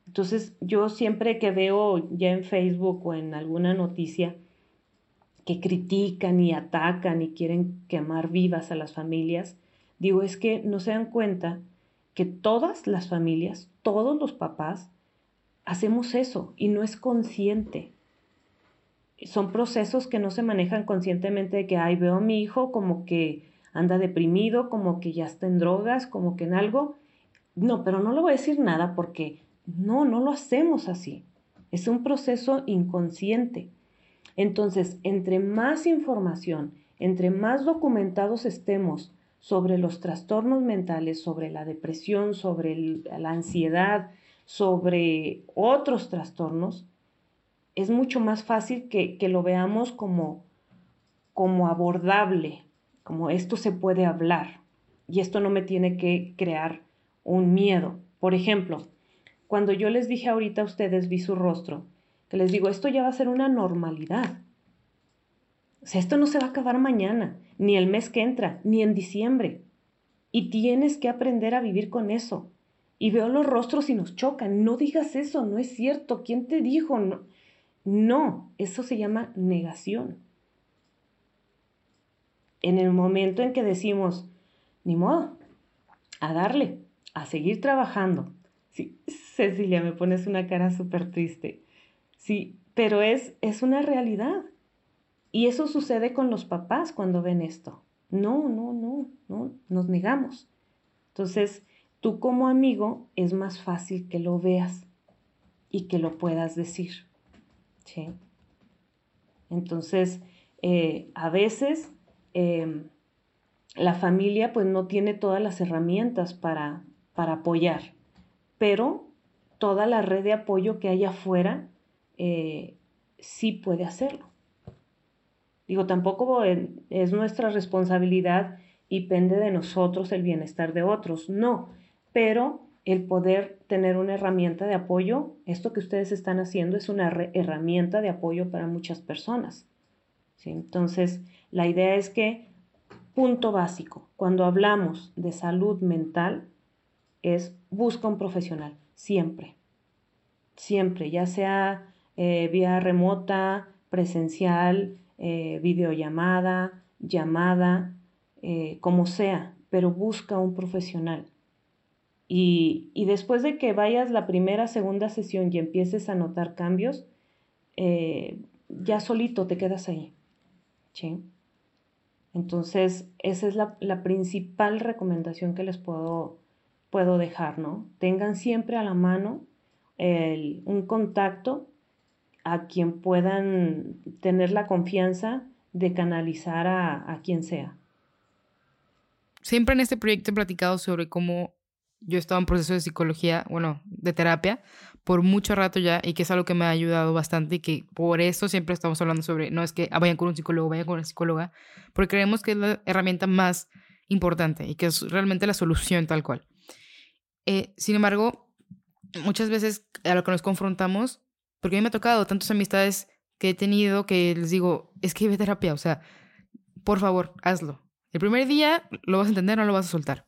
Entonces yo siempre que veo ya en Facebook o en alguna noticia que critican y atacan y quieren quemar vivas a las familias, digo es que no se dan cuenta que todas las familias, todos los papás, hacemos eso y no es consciente son procesos que no se manejan conscientemente de que, ay, veo a mi hijo como que anda deprimido, como que ya está en drogas, como que en algo. No, pero no le voy a decir nada porque no, no lo hacemos así. Es un proceso inconsciente. Entonces, entre más información, entre más documentados estemos sobre los trastornos mentales, sobre la depresión, sobre la ansiedad, sobre otros trastornos, es mucho más fácil que, lo veamos como, como abordable, como esto se puede hablar y esto no me tiene que crear un miedo. Por ejemplo, cuando yo les dije ahorita a ustedes, vi su rostro, que les digo, esto ya va a ser una normalidad. O sea, esto no se va a acabar mañana, ni el mes que entra, ni en diciembre. Y tienes que aprender a vivir con eso. Y veo los rostros y nos chocan. No digas eso, no es cierto. ¿Quién te dijo? No, no, eso se llama negación. En el momento en que decimos, ni modo, a darle, a seguir trabajando. Sí, Cecilia, me pones una cara súper triste. Sí, pero es, es una realidad. Y eso sucede con los papás cuando ven esto. No, no, no, no, nos negamos. Entonces, tú como amigo es más fácil que lo veas y que lo puedas decir. ¿sí? Entonces, eh, a veces em, la familia pues no tiene todas las herramientas para, para apoyar, pero toda la red de apoyo que hay afuera eh, sí puede hacerlo. Digo, tampoco es nuestra responsabilidad y pende de nosotros el bienestar de otros, no, pero el poder tener una herramienta de apoyo, esto que ustedes están haciendo es una herramienta de apoyo para muchas personas. Entonces, la idea es que, punto básico, cuando hablamos de salud mental, es busca un profesional, siempre, siempre, ya sea eh, vía remota, presencial, eh, videollamada, llamada, eh, como sea, pero busca un profesional. Y, después de que vayas la primera, segunda sesión y empieces a notar cambios, eh, ya solito te quedas ahí. Entonces, esa es la, principal recomendación que les puedo, puedo dejar, ¿no? Tengan siempre a la mano un contacto a quien puedan tener la confianza de canalizar a, a quien sea. Siempre en este proyecto he platicado sobre cómo yo estaba en proceso de psicología, bueno, de terapia, por mucho rato ya, y que es algo que me ha ayudado bastante y que por eso siempre estamos hablando sobre, no es que ah, vayan con un psicólogo, vayan con una psicóloga, porque creemos que es la herramienta más importante y que es realmente la solución tal cual. Eh, sin embargo, muchas veces a lo que nos confrontamos, porque a mí me ha tocado tantas amistades que he tenido que les digo, es que ve terapia, o sea, por favor, hazlo. El primer día lo vas a entender, no lo vas a soltar.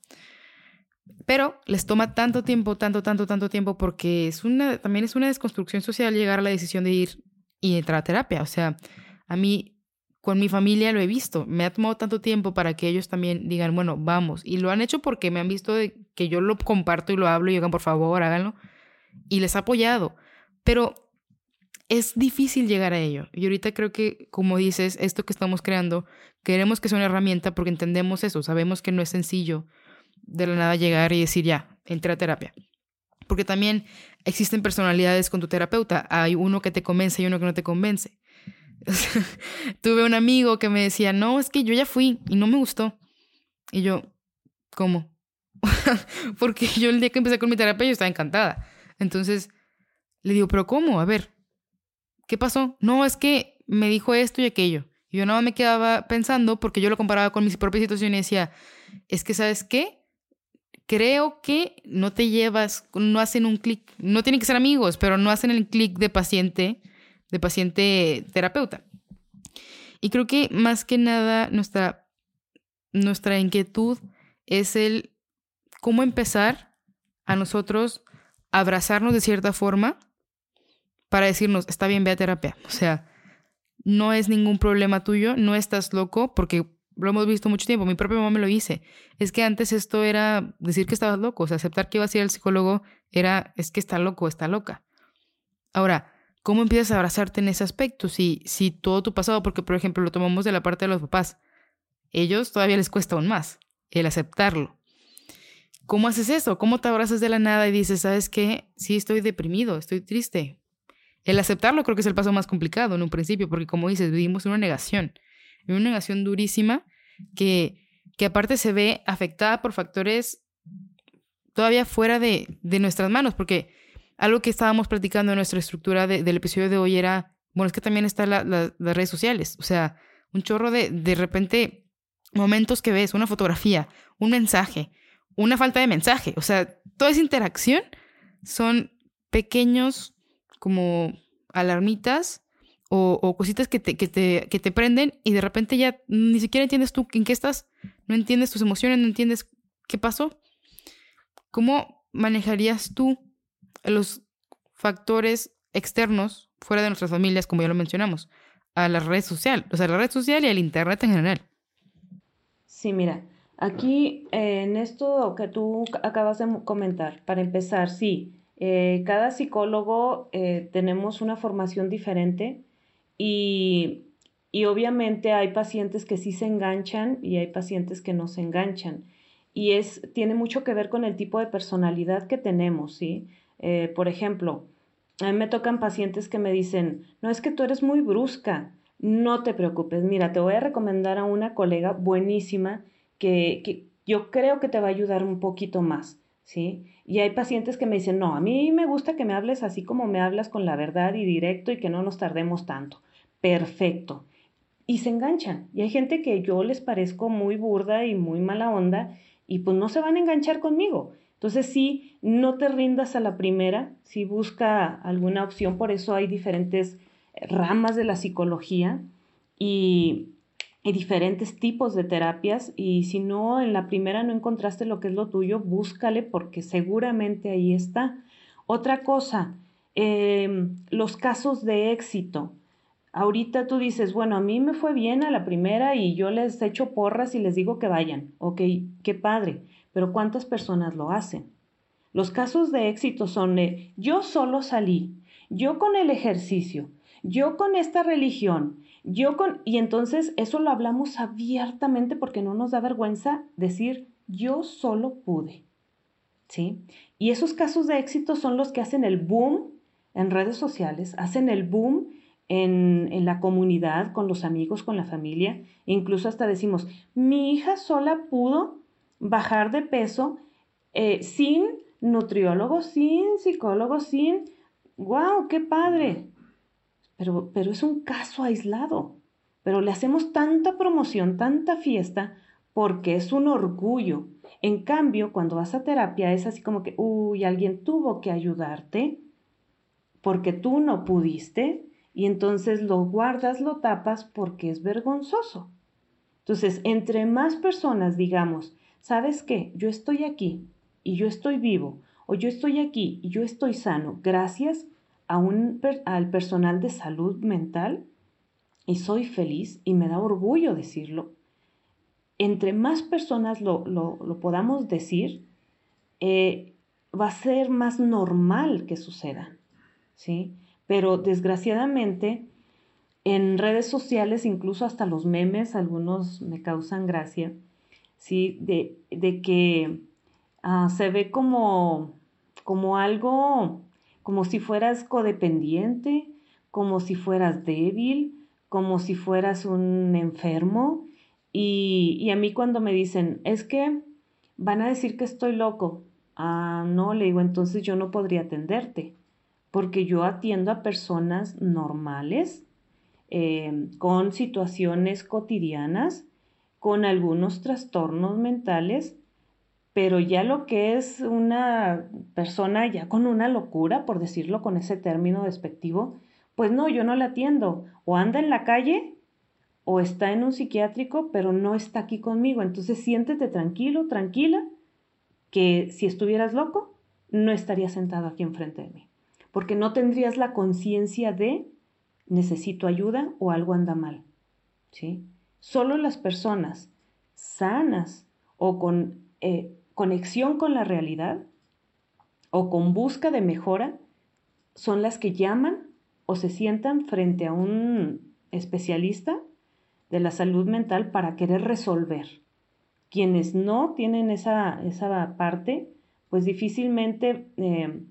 Pero les toma tanto tiempo, tanto, tanto, tanto tiempo, porque es una, también es una desconstrucción social llegar a la decisión de ir y entrar a terapia. O sea, a mí, con mi familia lo he visto. Me ha tomado tanto tiempo para que ellos también digan, bueno, vamos. Y lo han hecho porque me han visto que yo lo comparto y lo hablo y digan, por favor, háganlo. Y les ha apoyado. Pero es difícil llegar a ello. Y ahorita creo que, como dices, esto que estamos creando, queremos que sea una herramienta porque entendemos eso. Sabemos que no es sencillo de la nada llegar y decir, ya, entra a terapia. Porque también existen personalidades con tu terapeuta. Hay uno que te convence y uno que no te convence. Tuve un amigo que me decía, no, es que yo ya fui y no me gustó. Y yo, ¿cómo? Porque yo el día que empecé con mi terapia yo estaba encantada. Entonces le digo, pero ¿cómo? A ver, ¿qué pasó? No, es que me dijo esto y aquello. Y yo nada me quedaba pensando porque yo lo comparaba con mis propias situaciones y decía, es que, ¿sabes qué? Creo que no te llevas, no hacen un clic, no tienen que ser amigos, pero no hacen el clic de paciente, de paciente terapeuta. Y creo que más que nada nuestra, nuestra inquietud es el cómo empezar a nosotros abrazarnos de cierta forma para decirnos, está bien, ve a terapia. O sea, no es ningún problema tuyo, no estás loco, porque lo hemos visto mucho tiempo, mi propia mamá me lo dice, es que antes esto era decir que estabas loco, o sea, aceptar que ibas a ir al psicólogo era, es que está loco, está loca. Ahora, ¿cómo empiezas a abrazarte en ese aspecto? Si, si todo tu pasado, porque por ejemplo lo tomamos de la parte de los papás, ellos todavía les cuesta aún más el aceptarlo. ¿Cómo haces eso? ¿Cómo te abrazas de la nada y dices, sabes qué? Sí, estoy deprimido, estoy triste. El aceptarlo creo que es el paso más complicado en un principio, porque como dices, vivimos en una negación una negación durísima que, que aparte se ve afectada por factores todavía fuera de, de nuestras manos, porque algo que estábamos platicando en nuestra estructura del episodio de hoy era, bueno, es que también están las redes sociales, o sea, un chorro de, de repente, momentos que ves, una fotografía, un mensaje, una falta de mensaje, o sea, toda esa interacción son pequeños como alarmitas o, cositas que te, que, te, que te prenden y de repente ya ni siquiera entiendes tú en qué estás, no entiendes tus emociones, no entiendes qué pasó. ¿Cómo manejarías tú los factores externos fuera de nuestras familias, como ya lo mencionamos, a la red social, o sea, a la red social y al Internet en general? Sí, mira, aquí en esto que tú acabas de comentar, para empezar, sí, eh, cada psicólogo eh, tenemos una formación diferente y, obviamente hay pacientes que sí se enganchan y hay pacientes que no se enganchan. Y es, tiene mucho que ver con el tipo de personalidad que tenemos, ¿sí? Eh, por ejemplo, a mí me tocan pacientes que me dicen, no es que tú eres muy brusca, no te preocupes, mira, te voy a recomendar a una colega buenísima que, que yo creo que te va a ayudar un poquito más, ¿sí? Y hay pacientes que me dicen, no, a mí me gusta que me hables así como me hablas con la verdad y directo y que no nos tardemos tanto. Perfecto. Y se enganchan. Y hay gente que yo les parezco muy burda y muy mala onda y pues no se van a enganchar conmigo. Entonces sí, no te rindas a la primera, sí busca alguna opción, por eso hay diferentes ramas de la psicología y, y diferentes tipos de terapias y si no en la primera no encontraste lo que es lo tuyo, búscale porque seguramente ahí está. Otra cosa, em, los casos de éxito. Ahorita tú dices, bueno, a mí me fue bien a la primera y yo les echo porras y les digo que vayan. Ok, qué padre, pero ¿cuántas personas lo hacen? Los casos de éxito son de yo solo salí, yo con el ejercicio, yo con esta religión, yo con... Y entonces eso lo hablamos abiertamente porque no nos da vergüenza decir yo solo pude. ¿Sí? Y esos casos de éxito son los que hacen el boom en redes sociales, hacen el boom en, en, la comunidad, con los amigos, con la familia. incluso hasta decimos, mi hija sola pudo bajar de peso eh, sin nutriólogo, sin psicólogo, sin... ¡Wow! ¡Qué padre! Pero, es un caso aislado. Pero le hacemos tanta promoción, tanta fiesta, porque es un orgullo. En cambio, cuando vas a terapia es así como que, uy, alguien tuvo que ayudarte porque tú no pudiste y entonces lo guardas, lo tapas porque es vergonzoso. Entonces, entre más personas digamos, ¿sabes qué? Yo estoy aquí y yo estoy vivo, o yo estoy aquí y yo estoy sano gracias a un, al personal de salud mental y soy feliz y me da orgullo decirlo. Entre más personas lo, podamos decir, eh, va a ser más normal que suceda, ¿sí? Pero desgraciadamente en redes sociales, incluso hasta los memes, algunos me causan gracia, ¿sí? De, que ah, se ve como, como algo, como si fueras codependiente, como si fueras débil, como si fueras un enfermo. Y, y a mí cuando me dicen, es que van a decir que estoy loco. Ah, no, le digo, entonces yo no podría atenderte, porque yo atiendo a personas normales, eh, con situaciones cotidianas, con algunos trastornos mentales, pero ya lo que es una persona ya con una locura, por decirlo con ese término despectivo, pues no, yo no la atiendo. O anda en la calle o está en un psiquiátrico, pero no está aquí conmigo. Entonces siéntete tranquilo, tranquila, que si estuvieras loco, no estarías sentado aquí enfrente de mí. Porque no tendrías la conciencia de necesito ayuda o algo anda mal. ¿sí? Solo las personas sanas o con eh, conexión con la realidad o con busca de mejora son las que llaman o se sientan frente a un especialista de la salud mental para querer resolver. Quienes no tienen esa, esa parte, pues difícilmente eh,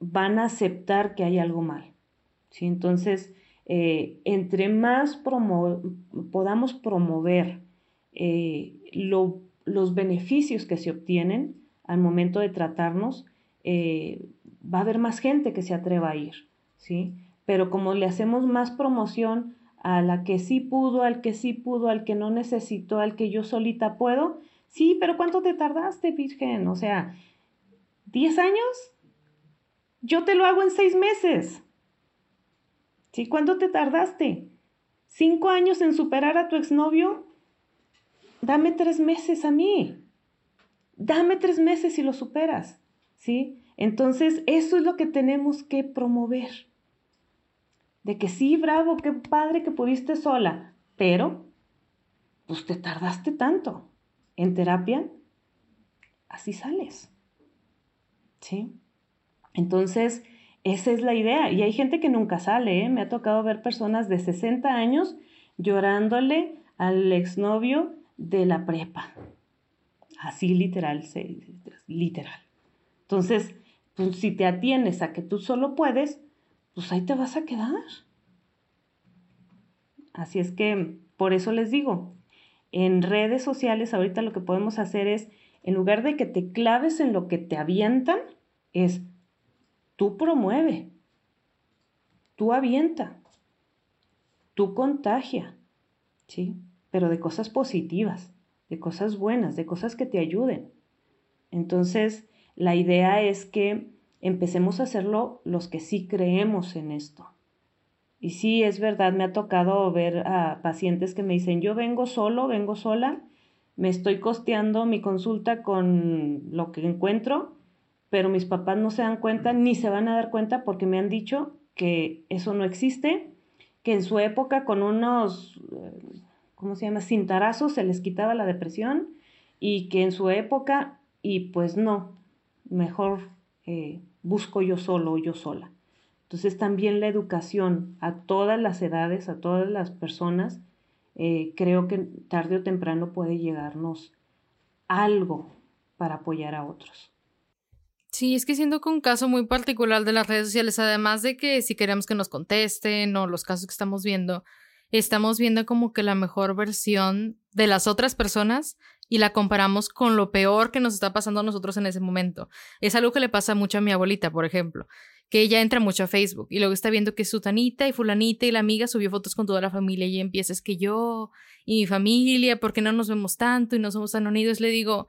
van a aceptar que hay algo mal. ¿sí? Entonces, eh, entre más podamos promover eh, los beneficios que se obtienen al momento de tratarnos, va a haber más gente que se atreva a ir, ¿sí? pero como le hacemos más promoción a la que sí pudo, al que sí pudo, al que no necesitó, al que yo solita puedo, sí, pero ¿cuánto te tardaste, Virgen? O sea, ¿10 años? Yo te lo hago en seis meses. ¿Sí? ¿Cuánto te tardaste? ¿Cinco años en superar a tu exnovio? Dame tres meses a mí. Dame tres meses y lo superas. ¿Sí? Entonces, eso es lo que tenemos que promover de que sí, bravo, qué padre que pudiste sola, pero pues te tardaste tanto. En terapia, así sales. ¿Sí? Entonces, esa es la idea. Y hay gente que nunca sale, ¿eh? Me ha tocado ver personas de 60 años llorándole al exnovio de la prepa. Así literal, literal. Entonces, pues, si te atienes a que tú solo puedes, pues ahí te vas a quedar. Así es que por eso les digo, en redes sociales ahorita lo que podemos hacer es, en lugar de que te claves en lo que te avientan, es tú promueve, tú avienta, tú contagia, ¿sí? Pero de cosas positivas, de cosas buenas, de cosas que te ayuden. Entonces, la idea es que empecemos a hacerlo los que sí creemos en esto. Y sí, es verdad, me ha tocado ver a pacientes que me dicen, yo vengo solo, vengo sola, me estoy costeando mi consulta con lo que encuentro, pero mis papás no se dan cuenta ni se van a dar cuenta porque me han dicho que eso no existe, que en su época con unos, ¿cómo se llama?, cintarazos se les quitaba la depresión y que en su época, y pues no, mejor eh, busco yo solo o yo sola. Entonces también la educación a todas las edades, a todas las personas, eh, creo que tarde o temprano puede llegarnos algo para apoyar a otros. Sí, es que siendo que un caso muy particular de las redes sociales, además de que si queremos que nos contesten o los casos que estamos viendo, estamos viendo como que la mejor versión de las otras personas y la comparamos con lo peor que nos está pasando a nosotros en ese momento. Es algo que le pasa mucho a mi abuelita, por ejemplo, que ella entra mucho a Facebook y luego está viendo que su tanita y fulanita y la amiga subió fotos con toda la familia y empieza que yo y mi familia, ¿por qué no nos vemos tanto y no somos tan unidos? Le digo,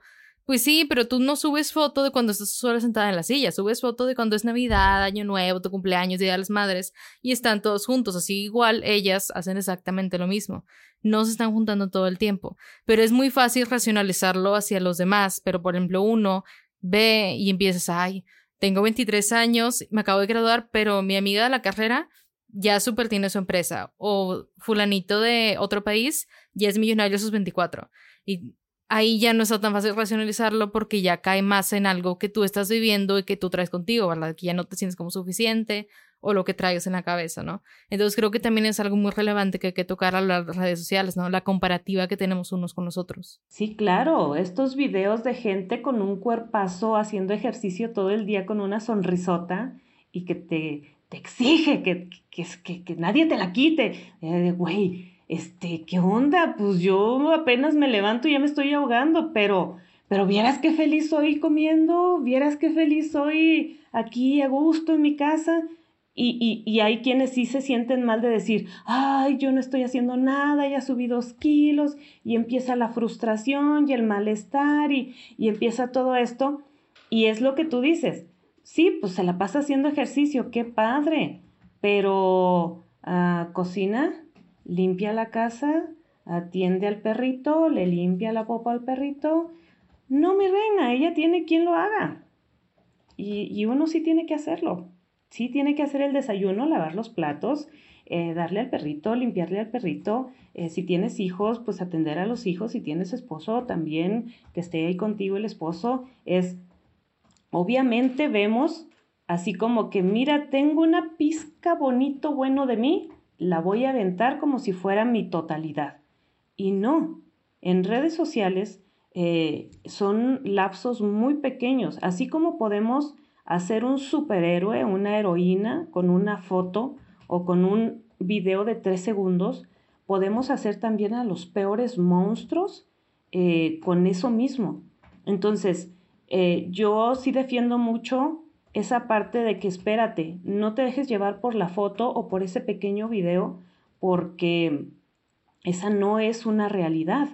pues sí, pero tú no subes foto de cuando estás sola sentada en la silla, subes foto de cuando es Navidad, Año Nuevo, tu cumpleaños, Día de las Madres, y están todos juntos, así igual ellas hacen exactamente lo mismo. No se están juntando todo el tiempo, pero es muy fácil racionalizarlo hacia los demás, pero por ejemplo uno ve y empiezas, ay, tengo 23 años, me acabo de graduar, pero mi amiga de la carrera ya súper tiene su empresa, o fulanito de otro país ya es millonario a sus 24. Y ahí ya no está tan fácil racionalizarlo porque ya cae más en algo que tú estás viviendo y que tú traes contigo, ¿verdad? Que ya no te sientes como suficiente o lo que traigas en la cabeza, ¿no? Entonces creo que también es algo muy relevante que hay que tocar a las redes sociales, ¿no? La comparativa que tenemos unos con los otros. Sí, claro, estos videos de gente con un cuerpazo haciendo ejercicio todo el día con una sonrisota y que te, te exige que, que, que, nadie te la quite. Eh, güey, este, ¿qué onda? Pues yo apenas me levanto y ya me estoy ahogando, pero, pero vieras qué feliz soy comiendo, vieras qué feliz soy aquí a gusto en mi casa. Y, y, y, hay quienes sí se sienten mal de decir, ay, yo no estoy haciendo nada, ya subí dos kilos, y empieza la frustración y el malestar, y, y empieza todo esto. Y es lo que tú dices, sí, pues se la pasa haciendo ejercicio, qué padre, pero uh, cocina, limpia la casa, atiende al perrito, le limpia la popa al perrito. No, mi reina, ella tiene quien lo haga. Y, uno sí tiene que hacerlo. Sí tiene que hacer el desayuno, lavar los platos, eh, darle al perrito, limpiarle al perrito. Eh, si tienes hijos, pues atender a los hijos. Si tienes esposo, también que esté ahí contigo el esposo. Es, obviamente vemos así como que, mira, tengo una pizca bonito, bueno de mí, la voy a aventar como si fuera mi totalidad. Y no, en redes sociales eh, son lapsos muy pequeños, así como podemos hacer un superhéroe, una heroína con una foto o con un video de tres segundos, podemos hacer también a los peores monstruos eh, con eso mismo. Entonces, eh, yo sí defiendo mucho esa parte de que espérate, no te dejes llevar por la foto o por ese pequeño video, porque esa no es una realidad.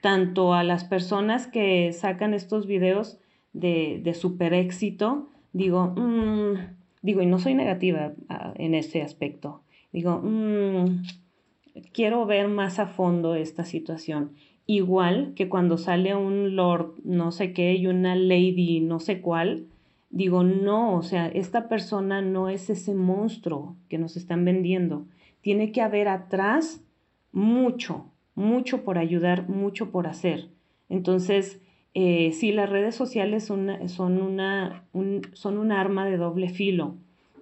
Tanto a las personas que sacan estos videos de, de super éxito, digo, mm", digo, y no soy negativa ah, en ese aspecto, digo, mm, quiero ver más a fondo esta situación. Igual que cuando sale un lord no sé qué y una lady no sé cuál, digo, no, o sea, esta persona no es ese monstruo que nos están vendiendo. Tiene que haber atrás mucho, mucho por ayudar, mucho por hacer. Entonces, eh, sí, las redes sociales son, una, un, son un arma de doble filo.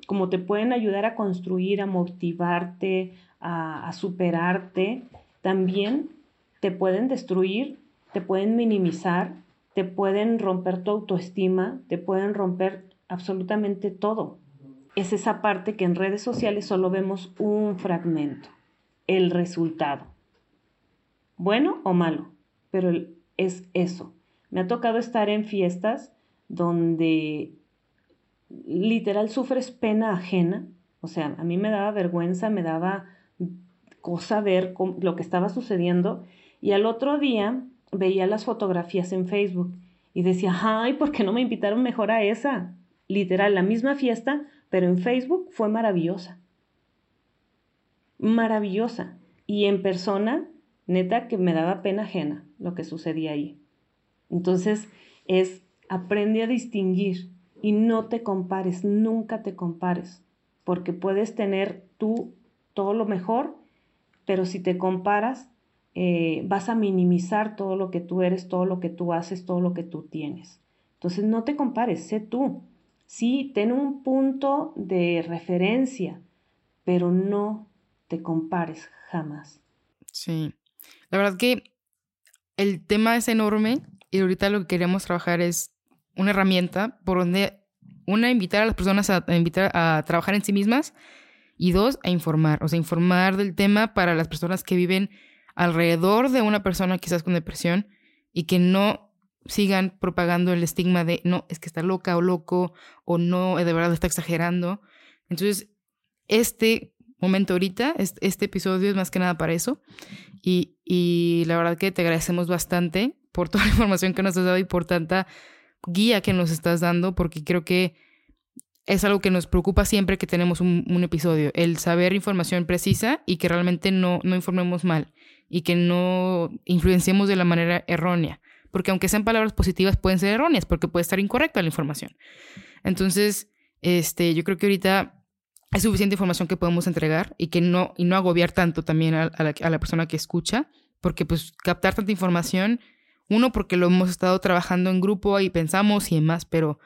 Como te pueden ayudar a construir, a motivarte, a superarte, también te pueden destruir, te pueden minimizar te pueden romper tu autoestima, te pueden romper absolutamente todo. Es esa parte que en redes sociales solo vemos un fragmento, el resultado. Bueno o malo, pero es eso. Me ha tocado estar en fiestas donde literal sufres pena ajena. O sea, a mí me daba vergüenza, me daba cosa ver lo que estaba sucediendo. Y al otro día veía las fotografías en Facebook y decía, ay, ¿por qué no me invitaron mejor a esa? Literal, la misma fiesta, pero en Facebook fue maravillosa. Maravillosa. Y en persona, neta, que me daba pena ajena lo que sucedía ahí. Entonces, es, aprende a distinguir y no te compares, nunca te compares, porque puedes tener tú todo lo mejor, pero si te comparas, eh, vas a minimizar todo lo que tú eres, todo lo que tú haces, todo lo que tú tienes. Entonces no te compares, sé tú. Sí, ten un punto de referencia, pero no te compares jamás. Sí, la verdad que el tema es enorme y ahorita lo que queremos trabajar es una herramienta por donde, una, invitar a las personas a, a invitar a trabajar en sí mismas y dos, a informar, o sea, informar del tema para las personas que viven alrededor de una persona quizás con depresión y que no sigan propagando el estigma de no, es que está loca o loco o no, de verdad está exagerando. Entonces, este momento ahorita, este, episodio es más que nada para eso. Y, y la verdad que te agradecemos bastante por toda la información que nos has dado y por tanta guía que nos estás dando, porque creo que es algo que nos preocupa siempre que tenemos un, un episodio, el saber información precisa y que realmente no, no informemos mal y que no influenciemos de la manera errónea, porque aunque sean palabras positivas pueden ser erróneas, porque puede estar incorrecta la información. Entonces, este, yo creo que ahorita hay suficiente información que podemos entregar y que no, y no agobiar tanto también a, la, persona que escucha, porque pues captar tanta información, uno, porque lo hemos estado trabajando en grupo y pensamos y demás, pero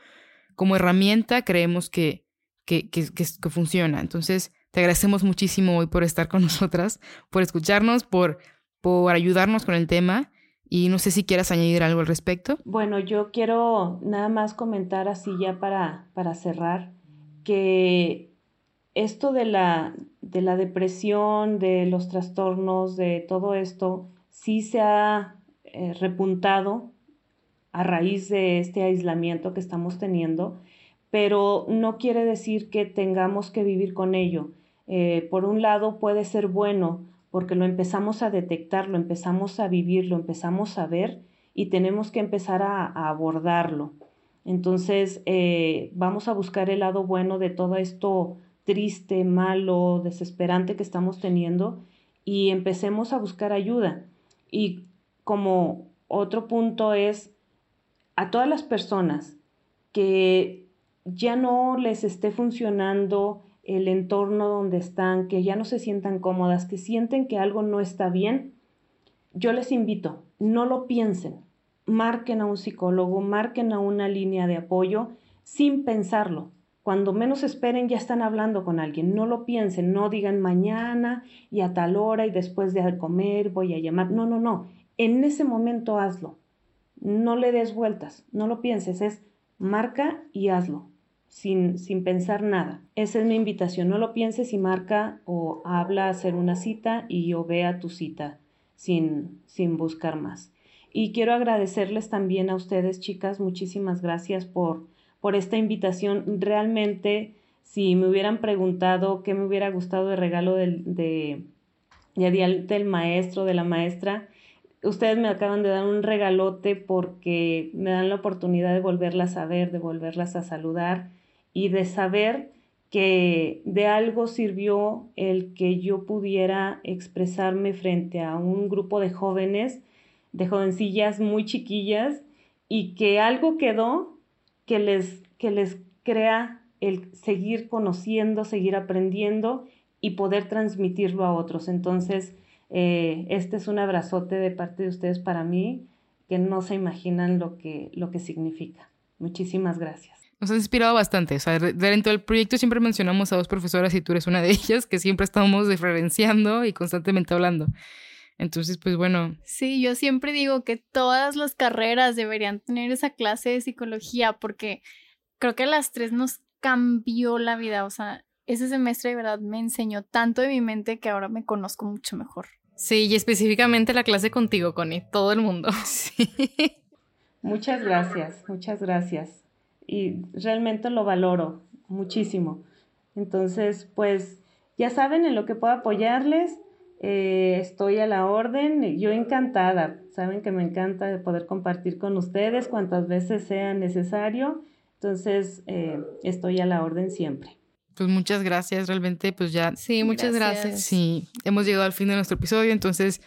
como herramienta creemos que, que, que, que, funciona. Entonces, te agradecemos muchísimo hoy por estar con nosotras, por escucharnos, por, por ayudarnos con el tema. Y no sé si quieras añadir algo al respecto. Bueno, yo quiero nada más comentar así ya para, para cerrar, que esto de la, de la depresión, de los trastornos, de todo esto, sí se ha eh, repuntado a raíz de este aislamiento que estamos teniendo, pero no quiere decir que tengamos que vivir con ello. Eh, por un lado puede ser bueno porque lo empezamos a detectar, lo empezamos a vivir, lo empezamos a ver y tenemos que empezar a, abordarlo. Entonces eh, vamos a buscar el lado bueno de todo esto triste, malo, desesperante que estamos teniendo y empecemos a buscar ayuda. Y como otro punto es a todas las personas que ya no les esté funcionando el entorno donde están, que ya no se sientan cómodas, que sienten que algo no está bien, yo les invito, no lo piensen, marquen a un psicólogo, marquen a una línea de apoyo sin pensarlo. Cuando menos esperen ya están hablando con alguien, no lo piensen, no digan mañana y a tal hora y después de comer voy a llamar. No, no, no, en ese momento hazlo. No le des vueltas, no lo pienses, es marca y hazlo, sin, sin pensar nada. Esa es mi invitación, no lo pienses y marca o habla hacer una cita y o vea tu cita sin, sin buscar más. Y quiero agradecerles también a ustedes, chicas, muchísimas gracias por, por esta invitación. Realmente, si me hubieran preguntado qué me hubiera gustado de regalo del, de, de, del maestro, de la maestra, ustedes me acaban de dar un regalote porque me dan la oportunidad de volverlas a ver, de volverlas a saludar y de saber que de algo sirvió el que yo pudiera expresarme frente a un grupo de jóvenes, de jovencillas muy chiquillas, y que algo quedó que les, que les crea el seguir conociendo, seguir aprendiendo y poder transmitirlo a otros. Entonces, eh, este es un abrazote de parte de ustedes para mí que no se imaginan lo que, lo que significa. Muchísimas gracias. Nos ha inspirado bastante. O sea, dentro del proyecto siempre mencionamos a dos profesoras y tú eres una de ellas, que siempre estamos diferenciando y constantemente hablando. Entonces, pues bueno. Sí, yo siempre digo que todas las carreras deberían tener esa clase de psicología porque creo que a las tres nos cambió la vida. O sea, ese semestre de verdad me enseñó tanto de mi mente que ahora me conozco mucho mejor. Sí, y específicamente la clase contigo, Connie, todo el mundo. Sí. Muchas gracias, muchas gracias. Y realmente lo valoro muchísimo. Entonces, pues ya saben en lo que puedo apoyarles. Eh, estoy a la orden. Yo encantada. Saben que me encanta poder compartir con ustedes cuantas veces sea necesario. Entonces, eh, estoy a la orden siempre. Pues muchas gracias, realmente, pues ya. Sí, muchas gracias. Sí, hemos llegado al fin de nuestro episodio, entonces,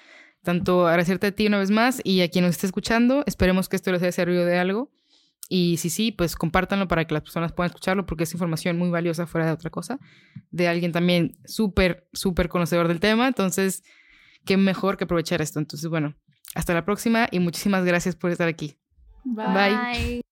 tanto agradecerte a ti una vez más y a quien nos esté escuchando, esperemos que esto les haya servido de algo. Y si sí, pues compártanlo para que las personas puedan escucharlo, porque es información muy valiosa fuera de otra cosa, de alguien también súper, súper conocedor del tema. Entonces, qué mejor que aprovechar esto. Entonces, bueno, hasta la próxima y muchísimas gracias por estar aquí. Bye.